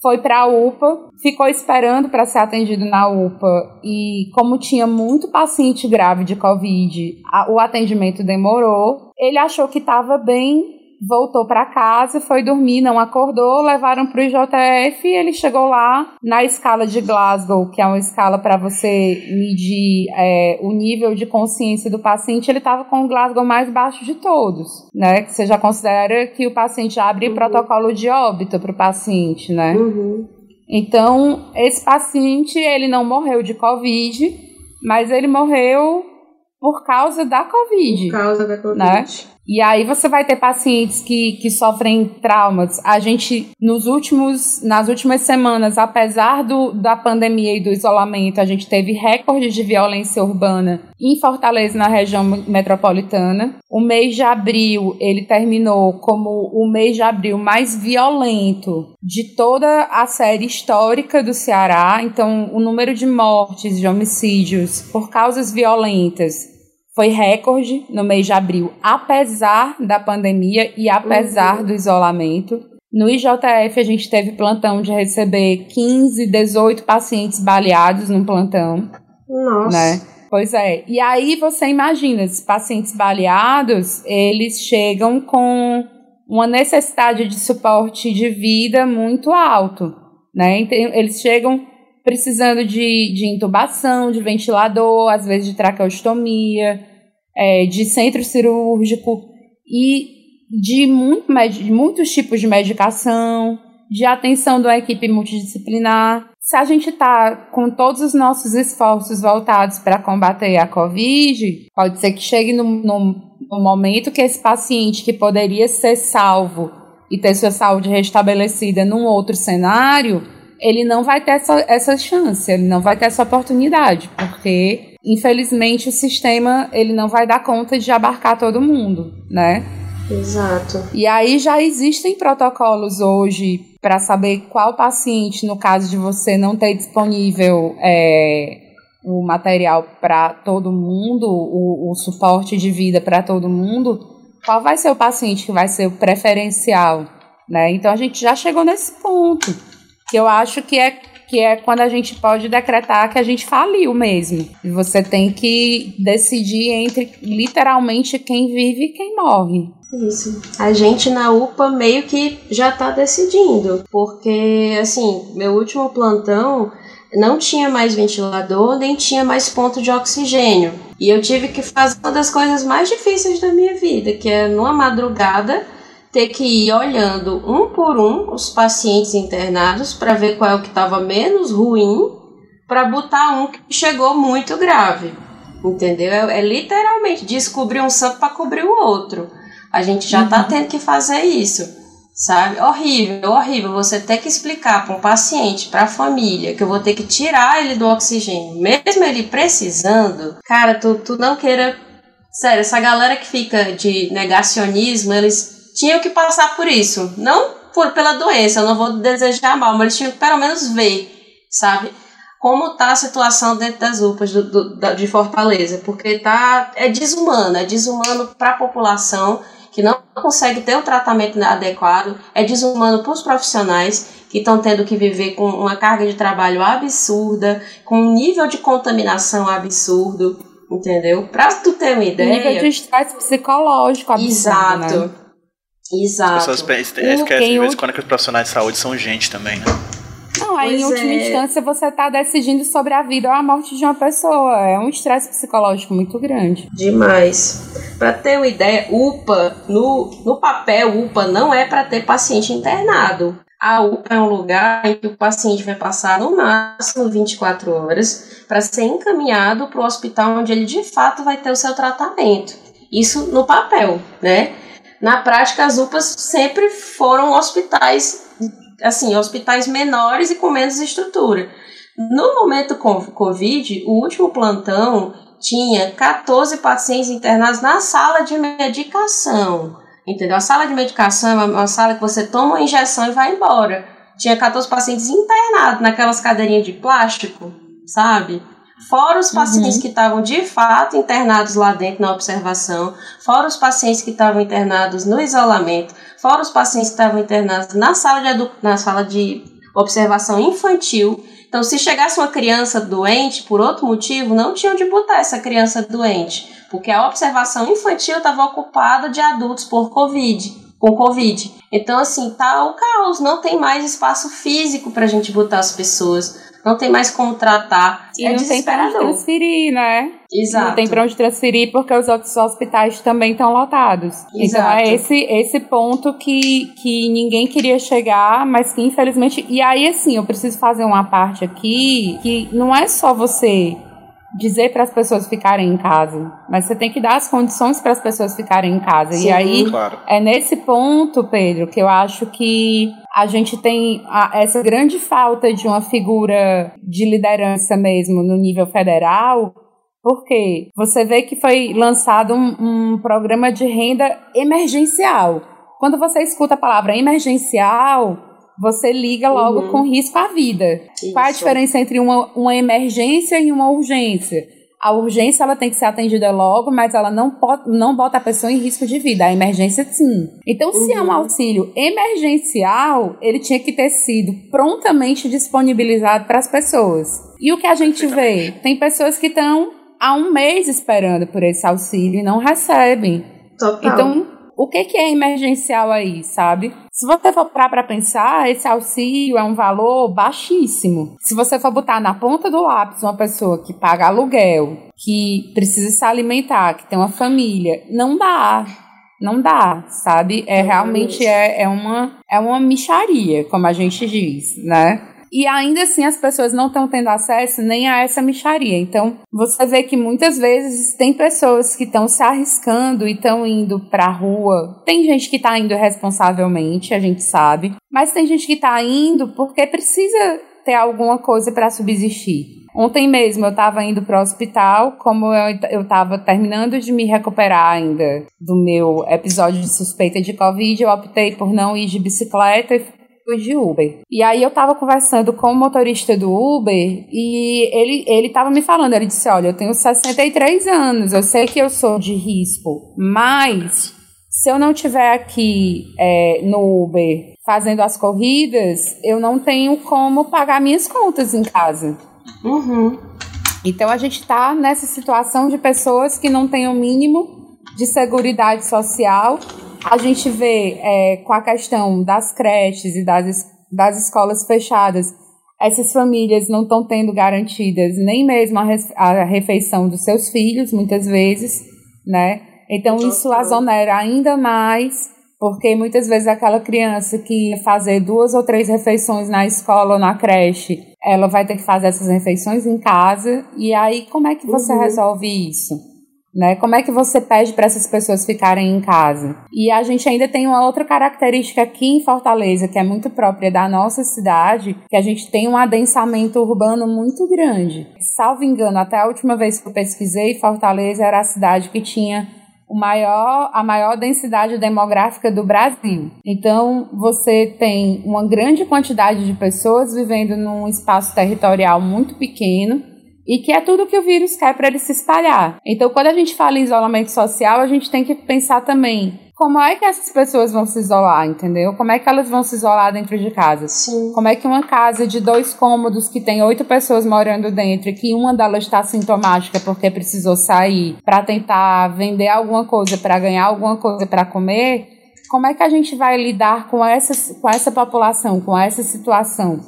foi para a UPA, ficou esperando para ser atendido na UPA e como tinha muito paciente grave de COVID, a, o atendimento demorou. Ele achou que estava bem voltou para casa, foi dormir, não acordou, levaram para o IJF e ele chegou lá na escala de Glasgow, que é uma escala para você medir é, o nível de consciência do paciente, ele estava com o Glasgow mais baixo de todos, né? Que você já considera que o paciente abre uhum. protocolo de óbito para o paciente, né? Uhum. Então, esse paciente, ele não morreu de Covid, mas ele morreu por causa da Covid. Por causa da Covid. Né? E aí você vai ter pacientes que, que sofrem traumas. A gente, nos últimos, nas últimas semanas, apesar do, da pandemia e do isolamento, a gente teve recordes de violência urbana em Fortaleza, na região metropolitana. O mês de abril, ele terminou como o mês de abril mais violento de toda a série histórica do Ceará. Então, o número de mortes, de homicídios por causas violentas foi recorde no mês de abril, apesar da pandemia e apesar uhum. do isolamento. No IJF, a gente teve plantão de receber 15, 18 pacientes baleados num plantão. Nossa. Né? Pois é. E aí você imagina, esses pacientes baleados, eles chegam com uma necessidade de suporte de vida muito alto. Né? Então, eles chegam precisando de, de intubação, de ventilador, às vezes de traqueostomia, é, de centro cirúrgico e de, muito, de muitos tipos de medicação, de atenção da equipe multidisciplinar. Se a gente está com todos os nossos esforços voltados para combater a Covid, pode ser que chegue no, no, no momento que esse paciente que poderia ser salvo e ter sua saúde restabelecida num outro cenário, ele não vai ter essa, essa chance, ele não vai ter essa oportunidade, porque infelizmente o sistema ele não vai dar conta de abarcar todo mundo, né? Exato. E aí já existem protocolos hoje para saber qual paciente, no caso de você não ter disponível é, o material para todo mundo, o, o suporte de vida para todo mundo, qual vai ser o paciente que vai ser o preferencial, né? Então a gente já chegou nesse ponto que eu acho que é que é quando a gente pode decretar que a gente faliu mesmo. E você tem que decidir entre literalmente quem vive e quem morre. Isso. A gente na UPA meio que já tá decidindo, porque assim, meu último plantão não tinha mais ventilador, nem tinha mais ponto de oxigênio. E eu tive que fazer uma das coisas mais difíceis da minha vida, que é numa madrugada ter que ir olhando um por um os pacientes internados para ver qual é o que estava menos ruim, para botar um que chegou muito grave. Entendeu? É, é literalmente descobrir um santo para cobrir o outro. A gente já está uhum. tendo que fazer isso sabe? Horrível, horrível. Você ter que explicar para um paciente, para a família, que eu vou ter que tirar ele do oxigênio, mesmo ele precisando. Cara, tu, tu não queira. Sério, essa galera que fica de negacionismo, eles tinham que passar por isso. Não por pela doença, eu não vou desejar mal, mas eles tinham que pelo menos ver, sabe? Como tá a situação dentro das UPAs do, do, de Fortaleza, porque tá é desumano, é desumano para a população que não consegue ter o tratamento adequado, é desumano para os profissionais que estão tendo que viver com uma carga de trabalho absurda, com um nível de contaminação absurdo, entendeu? Para tu ter uma ideia. Nível de estresse psicológico absurdo. Exato. Né? Exato. As pessoas esquecem de vez em quando que os profissionais de saúde são gente também, né? Não, aí pois em última é. instância você está decidindo sobre a vida ou a morte de uma pessoa. É um estresse psicológico muito grande. Demais. Para ter uma ideia, UPA, no, no papel, UPA não é para ter paciente internado. A UPA é um lugar em que o paciente vai passar no máximo 24 horas para ser encaminhado para o hospital onde ele de fato vai ter o seu tratamento. Isso no papel, né? Na prática, as UPAs sempre foram hospitais assim, hospitais menores e com menos estrutura. No momento com Covid, o último plantão tinha 14 pacientes internados na sala de medicação. Entendeu? A sala de medicação é uma sala que você toma uma injeção e vai embora. Tinha 14 pacientes internados naquelas cadeirinhas de plástico, sabe? Fora os pacientes uhum. que estavam de fato internados lá dentro na observação, fora os pacientes que estavam internados no isolamento, fora os pacientes que estavam internados na sala de, na sala de observação infantil. Então, se chegasse uma criança doente por outro motivo, não tinham de botar essa criança doente, porque a observação infantil estava ocupada de adultos por Covid com Covid. Então, assim, tá o caos, não tem mais espaço físico para a gente botar as pessoas não tem mais como tratar. E é não tem pra onde transferir, né? Exato. Não tem pra onde transferir porque os outros hospitais também estão lotados. Exato. Então é esse, esse ponto que, que ninguém queria chegar, mas que infelizmente. E aí, assim, eu preciso fazer uma parte aqui que não é só você dizer para as pessoas ficarem em casa, mas você tem que dar as condições para as pessoas ficarem em casa. Sim, e aí claro. é nesse ponto, Pedro, que eu acho que a gente tem a, essa grande falta de uma figura de liderança mesmo no nível federal. Porque você vê que foi lançado um, um programa de renda emergencial. Quando você escuta a palavra emergencial, você liga logo uhum. com risco à vida. Isso. Qual a diferença entre uma, uma emergência e uma urgência? A urgência ela tem que ser atendida logo, mas ela não, pode, não bota a pessoa em risco de vida. A emergência, sim. Então, uhum. se é um uhum. auxílio emergencial, ele tinha que ter sido prontamente disponibilizado para as pessoas. E o que a gente vê? Tem pessoas que estão há um mês esperando por esse auxílio e não recebem. Total. Então, o que, que é emergencial aí, sabe? Se você for parar para pensar, esse auxílio é um valor baixíssimo. Se você for botar na ponta do lápis uma pessoa que paga aluguel, que precisa se alimentar, que tem uma família, não dá. Não dá, sabe? É realmente é, é uma é uma micharia, como a gente diz, né? E ainda assim as pessoas não estão tendo acesso nem a essa micharia. Então, você vê que muitas vezes tem pessoas que estão se arriscando e estão indo para a rua. Tem gente que está indo responsavelmente, a gente sabe, mas tem gente que está indo porque precisa ter alguma coisa para subsistir. Ontem mesmo eu estava indo para o hospital, como eu estava terminando de me recuperar ainda do meu episódio de suspeita de Covid, eu optei por não ir de bicicleta e de Uber. E aí eu tava conversando com o motorista do Uber e ele, ele tava me falando, ele disse, olha, eu tenho 63 anos, eu sei que eu sou de risco, mas se eu não tiver aqui é, no Uber fazendo as corridas, eu não tenho como pagar minhas contas em casa. Uhum. Então a gente está nessa situação de pessoas que não têm o mínimo de seguridade social a gente vê é, com a questão das creches e das, das escolas fechadas, essas famílias não estão tendo garantidas nem mesmo a, a, refeição dos seus filhos, muitas vezes, né? Então isso azonera ainda mais, porque muitas vezes aquela criança que fazer duas ou três refeições na escola ou na creche, ela vai ter que fazer essas refeições em casa, e aí como é que você uhum. resolve isso? Né? Como é que você pede para essas pessoas ficarem em casa? E a gente ainda tem uma outra característica aqui em Fortaleza, que é muito própria da nossa cidade, que a gente tem um adensamento urbano muito grande. Salvo engano, até a última vez que eu pesquisei, Fortaleza era a cidade que tinha o maior, a maior densidade demográfica do Brasil. Então, você tem uma grande quantidade de pessoas vivendo num espaço territorial muito pequeno e que é tudo que o vírus quer para ele se espalhar. Então, quando a gente fala em isolamento social, a gente tem que pensar também como é que essas pessoas vão se isolar, entendeu? Como é que elas vão se isolar dentro de casa? Sim. Como é que uma casa de dois cômodos que tem oito pessoas morando dentro e que uma delas está sintomática porque precisou sair para tentar vender alguma coisa, para ganhar alguma coisa para comer, como é que a gente vai lidar com essa, com essa população, com essa situação?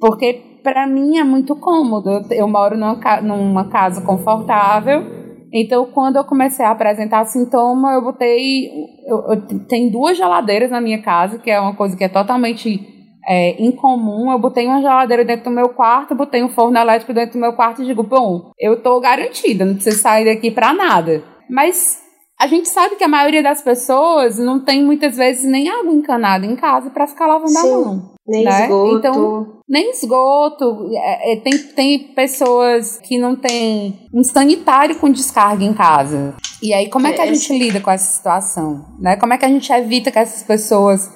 Porque para mim é muito cômodo. Eu moro numa, numa casa confortável. Então, quando eu comecei a apresentar sintoma, eu botei. Eu, eu, tem duas geladeiras na minha casa, que é uma coisa que é totalmente é, incomum. Eu botei uma geladeira dentro do meu quarto, botei um forno elétrico dentro do meu quarto e digo: bom, eu tô garantida, não preciso sair daqui para nada. Mas a gente sabe que a maioria das pessoas não tem muitas vezes nem água encanada em casa para ficar lavando Sim. a mão. Nem né? esgoto. Então, nem esgoto. É, é, tem, tem pessoas que não têm um sanitário com descarga em casa. E aí, como é que a gente lida com essa situação? Né? Como é que a gente evita que essas pessoas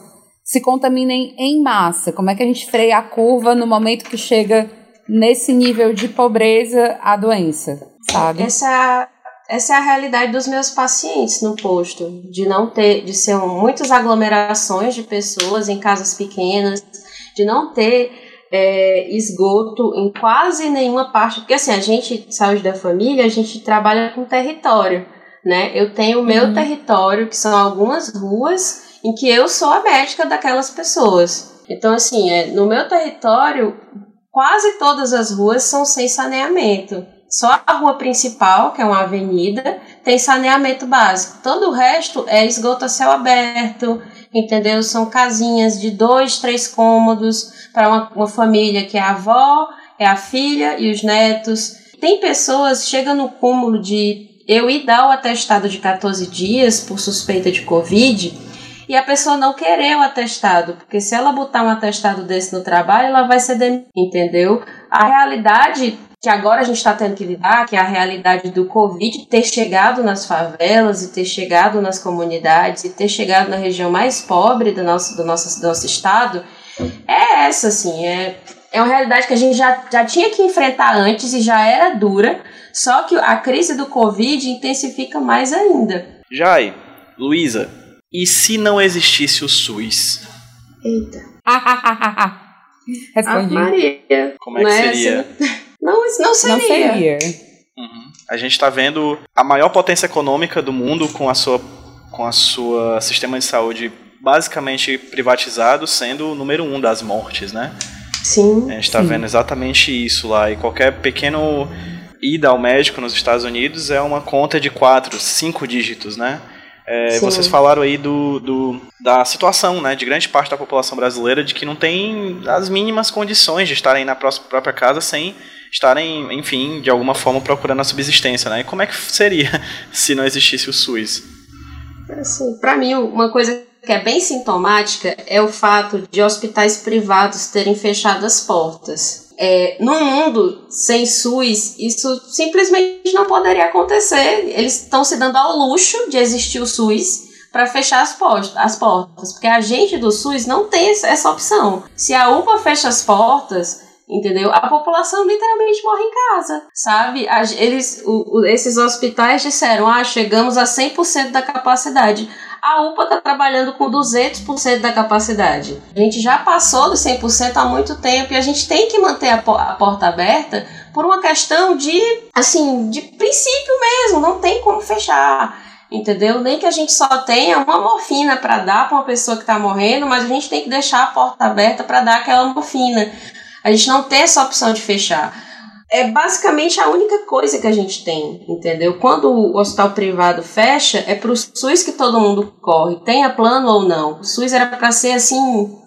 se contaminem em massa? Como é que a gente freia a curva no momento que chega nesse nível de pobreza a doença? Sabe? Essa essa é a realidade dos meus pacientes no posto, de não ter, de ser muitas aglomerações de pessoas em casas pequenas, de não ter é, esgoto em quase nenhuma parte, porque assim, a gente, saúde da família, a gente trabalha com território, né? Eu tenho o meu uhum. território, que são algumas ruas, em que eu sou a médica daquelas pessoas. Então, assim, é, no meu território, quase todas as ruas são sem saneamento. Só a rua principal, que é uma avenida, tem saneamento básico. Todo o resto é esgoto a céu aberto, entendeu? São casinhas de dois, três cômodos para uma, uma família que é a avó, é a filha e os netos. Tem pessoas chega no cúmulo de eu ir dar o atestado de 14 dias por suspeita de Covid e a pessoa não querer o atestado, porque se ela botar um atestado desse no trabalho, ela vai ser demitida, entendeu? A realidade que agora a gente está tendo que lidar, que é a realidade do Covid ter chegado nas favelas e ter chegado nas comunidades e ter chegado na região mais pobre do nosso, do nosso, do nosso estado, é essa, assim, é, é uma realidade que a gente já, já tinha que enfrentar antes e já era dura, só que a crise do Covid intensifica mais ainda. Jai, Luísa, e se não existisse o SUS? Eita. Respondi. A Maria. Como é que é seria? Não, isso não seria. Não seria. Uhum. A gente está vendo a maior potência econômica do mundo com a sua com a sua sistema de saúde basicamente privatizado, sendo o número um das mortes, né? Sim. A gente está vendo exatamente isso lá e qualquer pequeno ida ao médico nos Estados Unidos é uma conta de quatro, cinco dígitos, né? É, vocês falaram aí do, do, da situação né, de grande parte da população brasileira de que não tem as mínimas condições de estarem na própria casa sem estarem, enfim, de alguma forma procurando a subsistência, né? E como é que seria se não existisse o SUS? Assim, para mim, uma coisa que é bem sintomática é o fato de hospitais privados terem fechado as portas. É, no mundo sem SUS, isso simplesmente não poderia acontecer. Eles estão se dando ao luxo de existir o SUS para fechar as, as portas, porque a gente do SUS não tem essa opção. Se a UPA fecha as portas, entendeu? A população literalmente morre em casa, sabe? Eles, o, esses hospitais disseram, ah, chegamos a 100% da capacidade. A UPA está trabalhando com 200% da capacidade. A gente já passou dos 100% há muito tempo e a gente tem que manter a, a porta aberta por uma questão de, assim, de princípio mesmo, não tem como fechar entendeu? Nem que a gente só tenha uma morfina para dar para uma pessoa que está morrendo, mas a gente tem que deixar a porta aberta para dar aquela morfina. A gente não tem essa opção de fechar. É basicamente a única coisa que a gente tem, entendeu? Quando o hospital privado fecha, é pro SUS que todo mundo corre, tenha plano ou não. O SUS era para ser assim,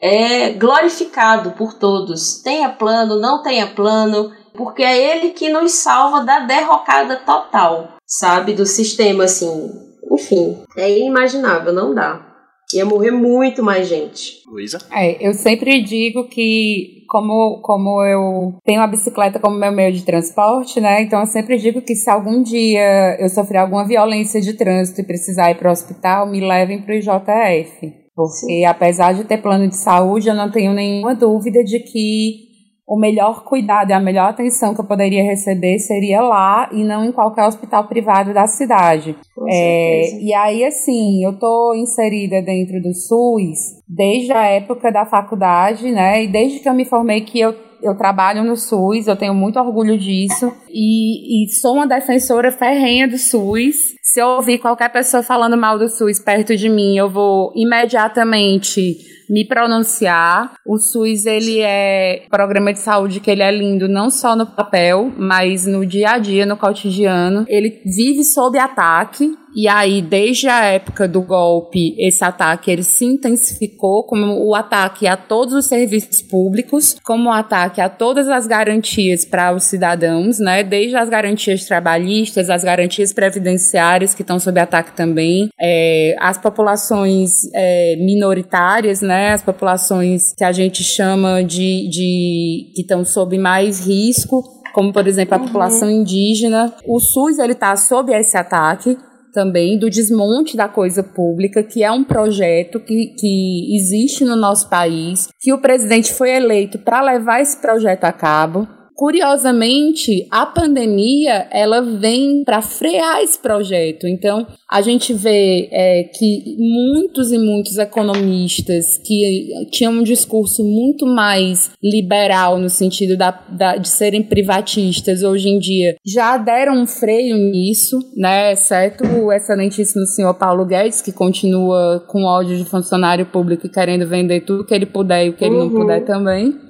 é glorificado por todos. Tenha plano, não tenha plano, porque é ele que nos salva da derrocada total, sabe? Do sistema, assim. Enfim, é inimaginável, não dá. Ia morrer muito mais gente. Luísa? É, eu sempre digo que, como, como eu tenho a bicicleta como meu meio de transporte, né? Então eu sempre digo que se algum dia eu sofrer alguma violência de trânsito e precisar ir para o hospital, me levem para o IJF. Porque Sim. apesar de ter plano de saúde, eu não tenho nenhuma dúvida de que o melhor cuidado e a melhor atenção que eu poderia receber seria lá e não em qualquer hospital privado da cidade. É, e aí, assim, eu tô inserida dentro do SUS desde a época da faculdade, né? E desde que eu me formei que eu eu trabalho no SUS, eu tenho muito orgulho disso e, e, sou uma defensora ferrenha do SUS. Se eu ouvir qualquer pessoa falando mal do SUS perto de mim, eu vou imediatamente me pronunciar. O SUS ele é um programa de saúde que ele é lindo não só no papel, mas no dia a dia, no cotidiano. Ele vive sob ataque e aí, desde a época do golpe, esse ataque ele se intensificou como o ataque a todos os serviços públicos, como o ataque a todas as garantias para os cidadãos, né? Desde as garantias trabalhistas, as garantias previdenciárias que estão sob ataque também, é, as populações é, minoritárias, né? As populações que a gente chama de, de que estão sob mais risco como por exemplo a uhum. população indígena. O SUS ele está sob esse ataque também do desmonte da coisa pública, que é um projeto que, que existe no nosso país, que o presidente foi eleito para levar esse projeto a cabo curiosamente, a pandemia ela vem para frear esse projeto. Então, a gente vê é, que muitos e muitos economistas que tinham um discurso muito mais liberal no sentido da, da, de serem privatistas hoje em dia já deram um freio nisso, né? Exceto o excelentíssimo senhor Paulo Guedes, que continua com ódio de funcionário público e querendo vender tudo que ele puder e o que ele não puder uhum. também.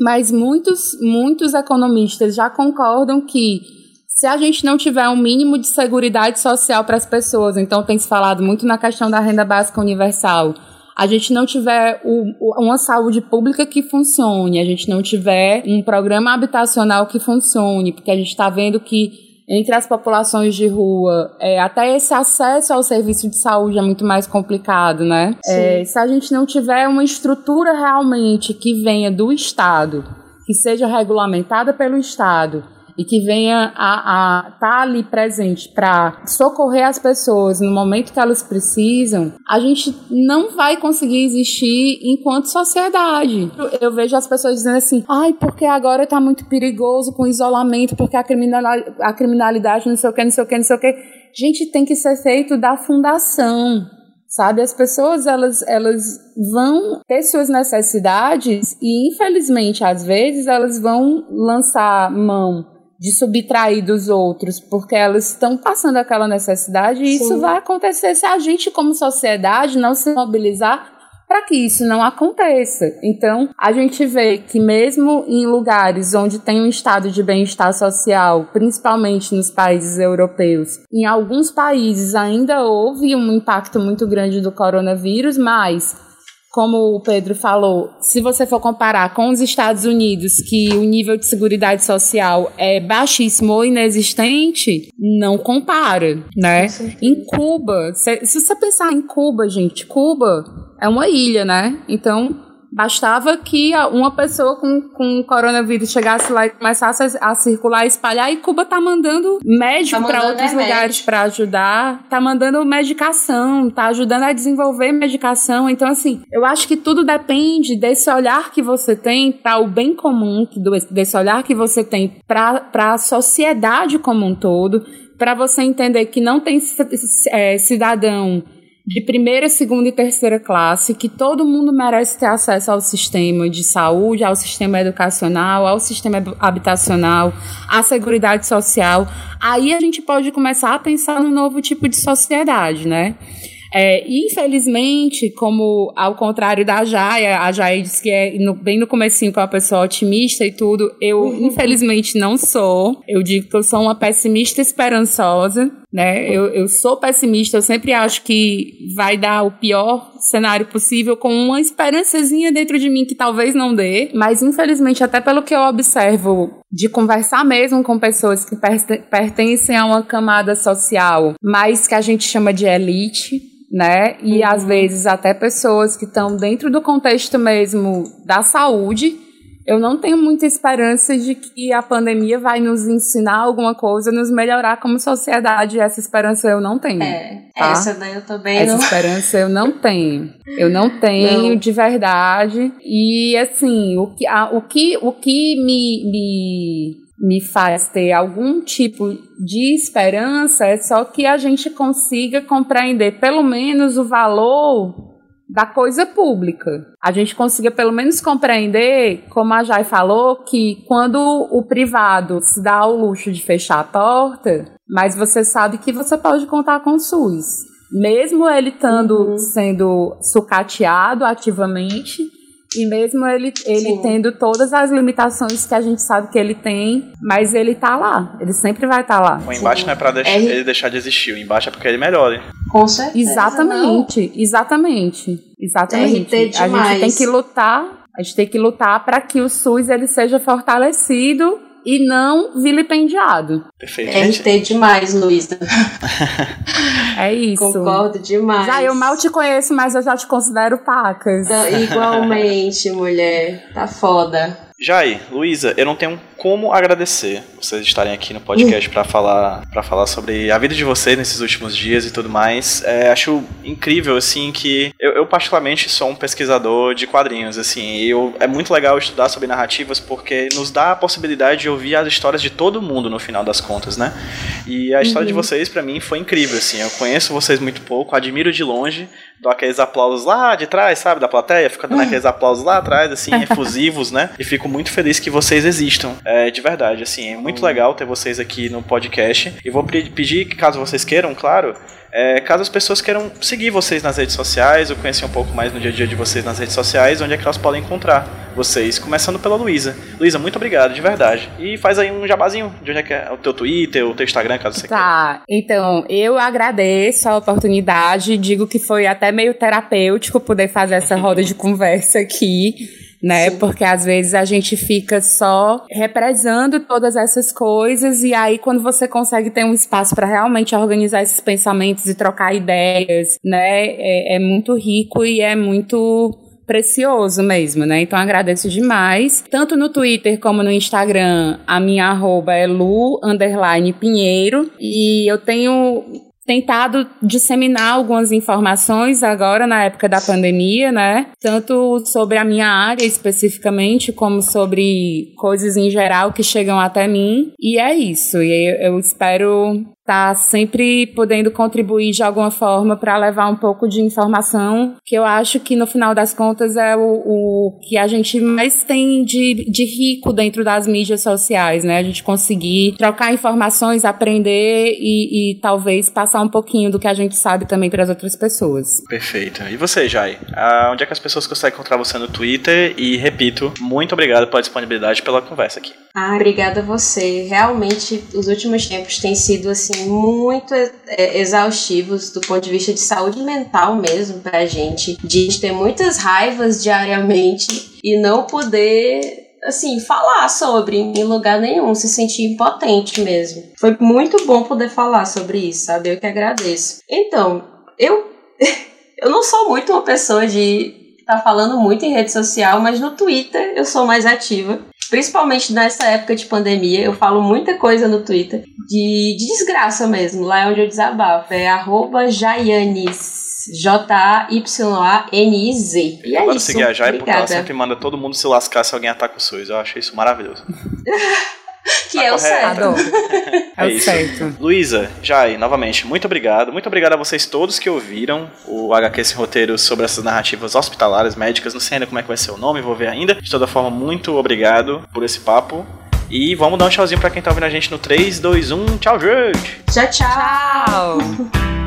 Mas muitos, muitos economistas já concordam que se a gente não tiver um mínimo de segurança social para as pessoas, então tem se falado muito na questão da renda básica universal, a gente não tiver uma saúde pública que funcione, a gente não tiver um programa habitacional que funcione, porque a gente está vendo que entre as populações de rua, é, até esse acesso ao serviço de saúde é muito mais complicado, né? É, se a gente não tiver uma estrutura realmente que venha do Estado, que seja regulamentada pelo Estado, e que venha a estar tá ali presente para socorrer as pessoas no momento que elas precisam, a gente não vai conseguir existir enquanto sociedade. Eu, vejo as pessoas dizendo assim: ai, porque agora está muito perigoso com isolamento, porque a criminalidade, a criminalidade não sei o que, não sei o que, não sei o que. Gente, tem que ser feito da fundação sabe? As pessoas elas, elas vão ter suas necessidades e infelizmente às vezes elas vão lançar mão de subtrair dos outros, porque elas estão passando aquela necessidade e Sim. isso vai acontecer se a gente, como sociedade, não se mobilizar para que isso não aconteça. Então, a gente vê que mesmo em lugares onde tem um estado de bem-estar social, principalmente nos países europeus, em alguns países ainda houve um impacto muito grande do coronavírus, mas como o Pedro falou, se você for comparar com os Estados Unidos, que o nível de segurança social é baixíssimo ou inexistente, não compara, né? Em Cuba, se, se você pensar em Cuba, gente, Cuba é uma ilha, né? Então, Bastava que uma pessoa com, com coronavírus chegasse lá e começasse a, a circular espalhar, e Cuba tá mandando médico tá para outros lugares para ajudar, tá mandando medicação, tá ajudando a desenvolver medicação. Então, assim, eu acho que tudo depende desse olhar que você tem para o bem comum, desse olhar que você tem para a sociedade como um todo, para você entender que não tem é, cidadão de primeira, segunda e terceira classe, que todo mundo merece ter acesso ao sistema de saúde, ao sistema educacional, ao sistema habitacional, à seguridade social. Aí a gente pode começar a pensar num novo tipo de sociedade, né? É, infelizmente, como ao contrário da Jaya, a Jaya disse que é no, bem no comecinho que é uma pessoa otimista e tudo, eu uhum. infelizmente não sou. Eu digo que eu sou uma pessimista esperançosa, né? Eu, eu sou pessimista, eu sempre acho que vai dar o pior cenário possível com uma esperançazinha dentro de mim que talvez não dê, mas infelizmente até pelo que eu observo de conversar mesmo com pessoas que pertencem a uma camada social, mas que a gente chama de elite, né? E uhum. às vezes até pessoas que estão dentro do contexto mesmo da saúde. Eu não tenho muita esperança de que a pandemia vai nos ensinar alguma coisa, nos melhorar como sociedade. Essa esperança eu não tenho. É, tá? essa daí eu também Essa não... esperança eu não tenho. Eu não tenho não. de verdade. E assim, o que, a, o que, o que me, me me faz ter algum tipo de esperança é só que a gente consiga compreender pelo menos o valor da coisa pública. A gente consiga pelo menos compreender, como a Jai falou, que quando o privado se dá ao luxo de fechar a porta, mas você sabe que você pode contar com o SUS. Mesmo ele estando uhum. sendo sucateado ativamente, e mesmo ele, ele tendo todas as limitações que a gente sabe que ele tem, mas ele tá lá. Ele sempre vai estar tá lá. O embate Sim. não é pra deixar, R... ele deixar de existir. O embate é porque ele melhora. Com certeza. Exatamente. Não. Exatamente. Exatamente. RT a gente tem que lutar. A gente tem que lutar para que o SUS ele seja fortalecido e não vilipendiado. Perfeito. RT demais, Luísa. é isso. Concordo demais. Já eu mal te conheço, mas eu já te considero pacas. Igualmente, mulher. Tá foda. Jai, Luísa, eu não tenho como agradecer vocês estarem aqui no podcast para falar para falar sobre a vida de vocês nesses últimos dias e tudo mais. É, acho incrível assim que eu, eu, particularmente sou um pesquisador de quadrinhos assim. Eu, é muito legal estudar sobre narrativas porque nos dá a possibilidade de ouvir as histórias de todo mundo no final das contas, né? E a história uhum. de vocês para mim foi incrível assim. Eu conheço vocês muito pouco, admiro de longe, dou aqueles aplausos lá de trás, sabe, da plateia, fica dando uhum. aqueles aplausos lá atrás assim, efusivos, né? E fico muito feliz que vocês existam. É, de verdade, assim, é muito legal ter vocês aqui no podcast. E vou pedir que, caso vocês queiram, claro, é, caso as pessoas queiram seguir vocês nas redes sociais, ou conhecer um pouco mais no dia a dia de vocês nas redes sociais, onde é que elas podem encontrar vocês, começando pela Luísa. Luísa, muito obrigado, de verdade. E faz aí um jabazinho de onde é que é o teu Twitter, o teu Instagram, caso você tá. queira. Tá, então, eu agradeço a oportunidade, digo que foi até meio terapêutico poder fazer essa roda de conversa aqui né? Sim. Porque às vezes a gente fica só represando todas essas coisas e aí quando você consegue ter um espaço para realmente organizar esses pensamentos e trocar ideias, né? É, é muito rico e é muito precioso mesmo, né? Então agradeço demais. Tanto no Twitter como no Instagram, a minha arroba é lu, Pinheiro. E eu tenho tentado disseminar algumas informações agora na época da pandemia, né? Tanto sobre a minha área especificamente, como sobre coisas em geral que chegam até mim. E é isso. E eu espero tá sempre podendo contribuir de alguma forma para levar um pouco de informação, que eu acho que no final das contas é o, o que a gente mais tem de, de rico dentro das mídias sociais, né? A gente conseguir trocar informações, aprender e, e talvez passar um pouquinho do que a gente sabe também para as outras pessoas. Perfeito. E você, Jai? Ah, onde é que as pessoas conseguem encontrar você no Twitter? E repito, muito obrigado pela disponibilidade pela conversa aqui. Ah, obrigada a você. Realmente, os últimos tempos têm sido assim muito é, exaustivos do ponto de vista de saúde mental mesmo pra gente, de ter muitas raivas diariamente e não poder assim, falar sobre em lugar nenhum, se sentir impotente mesmo. Foi muito bom poder falar sobre isso, sabe? Eu que agradeço. Então, eu eu não sou muito uma pessoa de tá falando muito em rede social, mas no Twitter eu sou mais ativa principalmente nessa época de pandemia, eu falo muita coisa no Twitter de, de desgraça mesmo. Lá é onde eu desabafo. É arroba. J-A-Y-A-N-I-Z. E é isso. seguir a Jai porque ela sempre manda todo mundo se lascar se alguém ataca o SUS. Eu acho isso maravilhoso. que tá é o certo. é, é isso. certo. Luísa, Jai, novamente, muito obrigado. Muito obrigado a vocês todos que ouviram o HQ esse roteiro sobre essas narrativas hospitalares, médicas. Não sei ainda como é que vai ser o nome, vou ver ainda. De toda forma, muito obrigado por esse papo. E vamos dar um tchauzinho pra quem tá ouvindo a gente no 3, 2, 1. Tchau, gente! Tchau, tchau!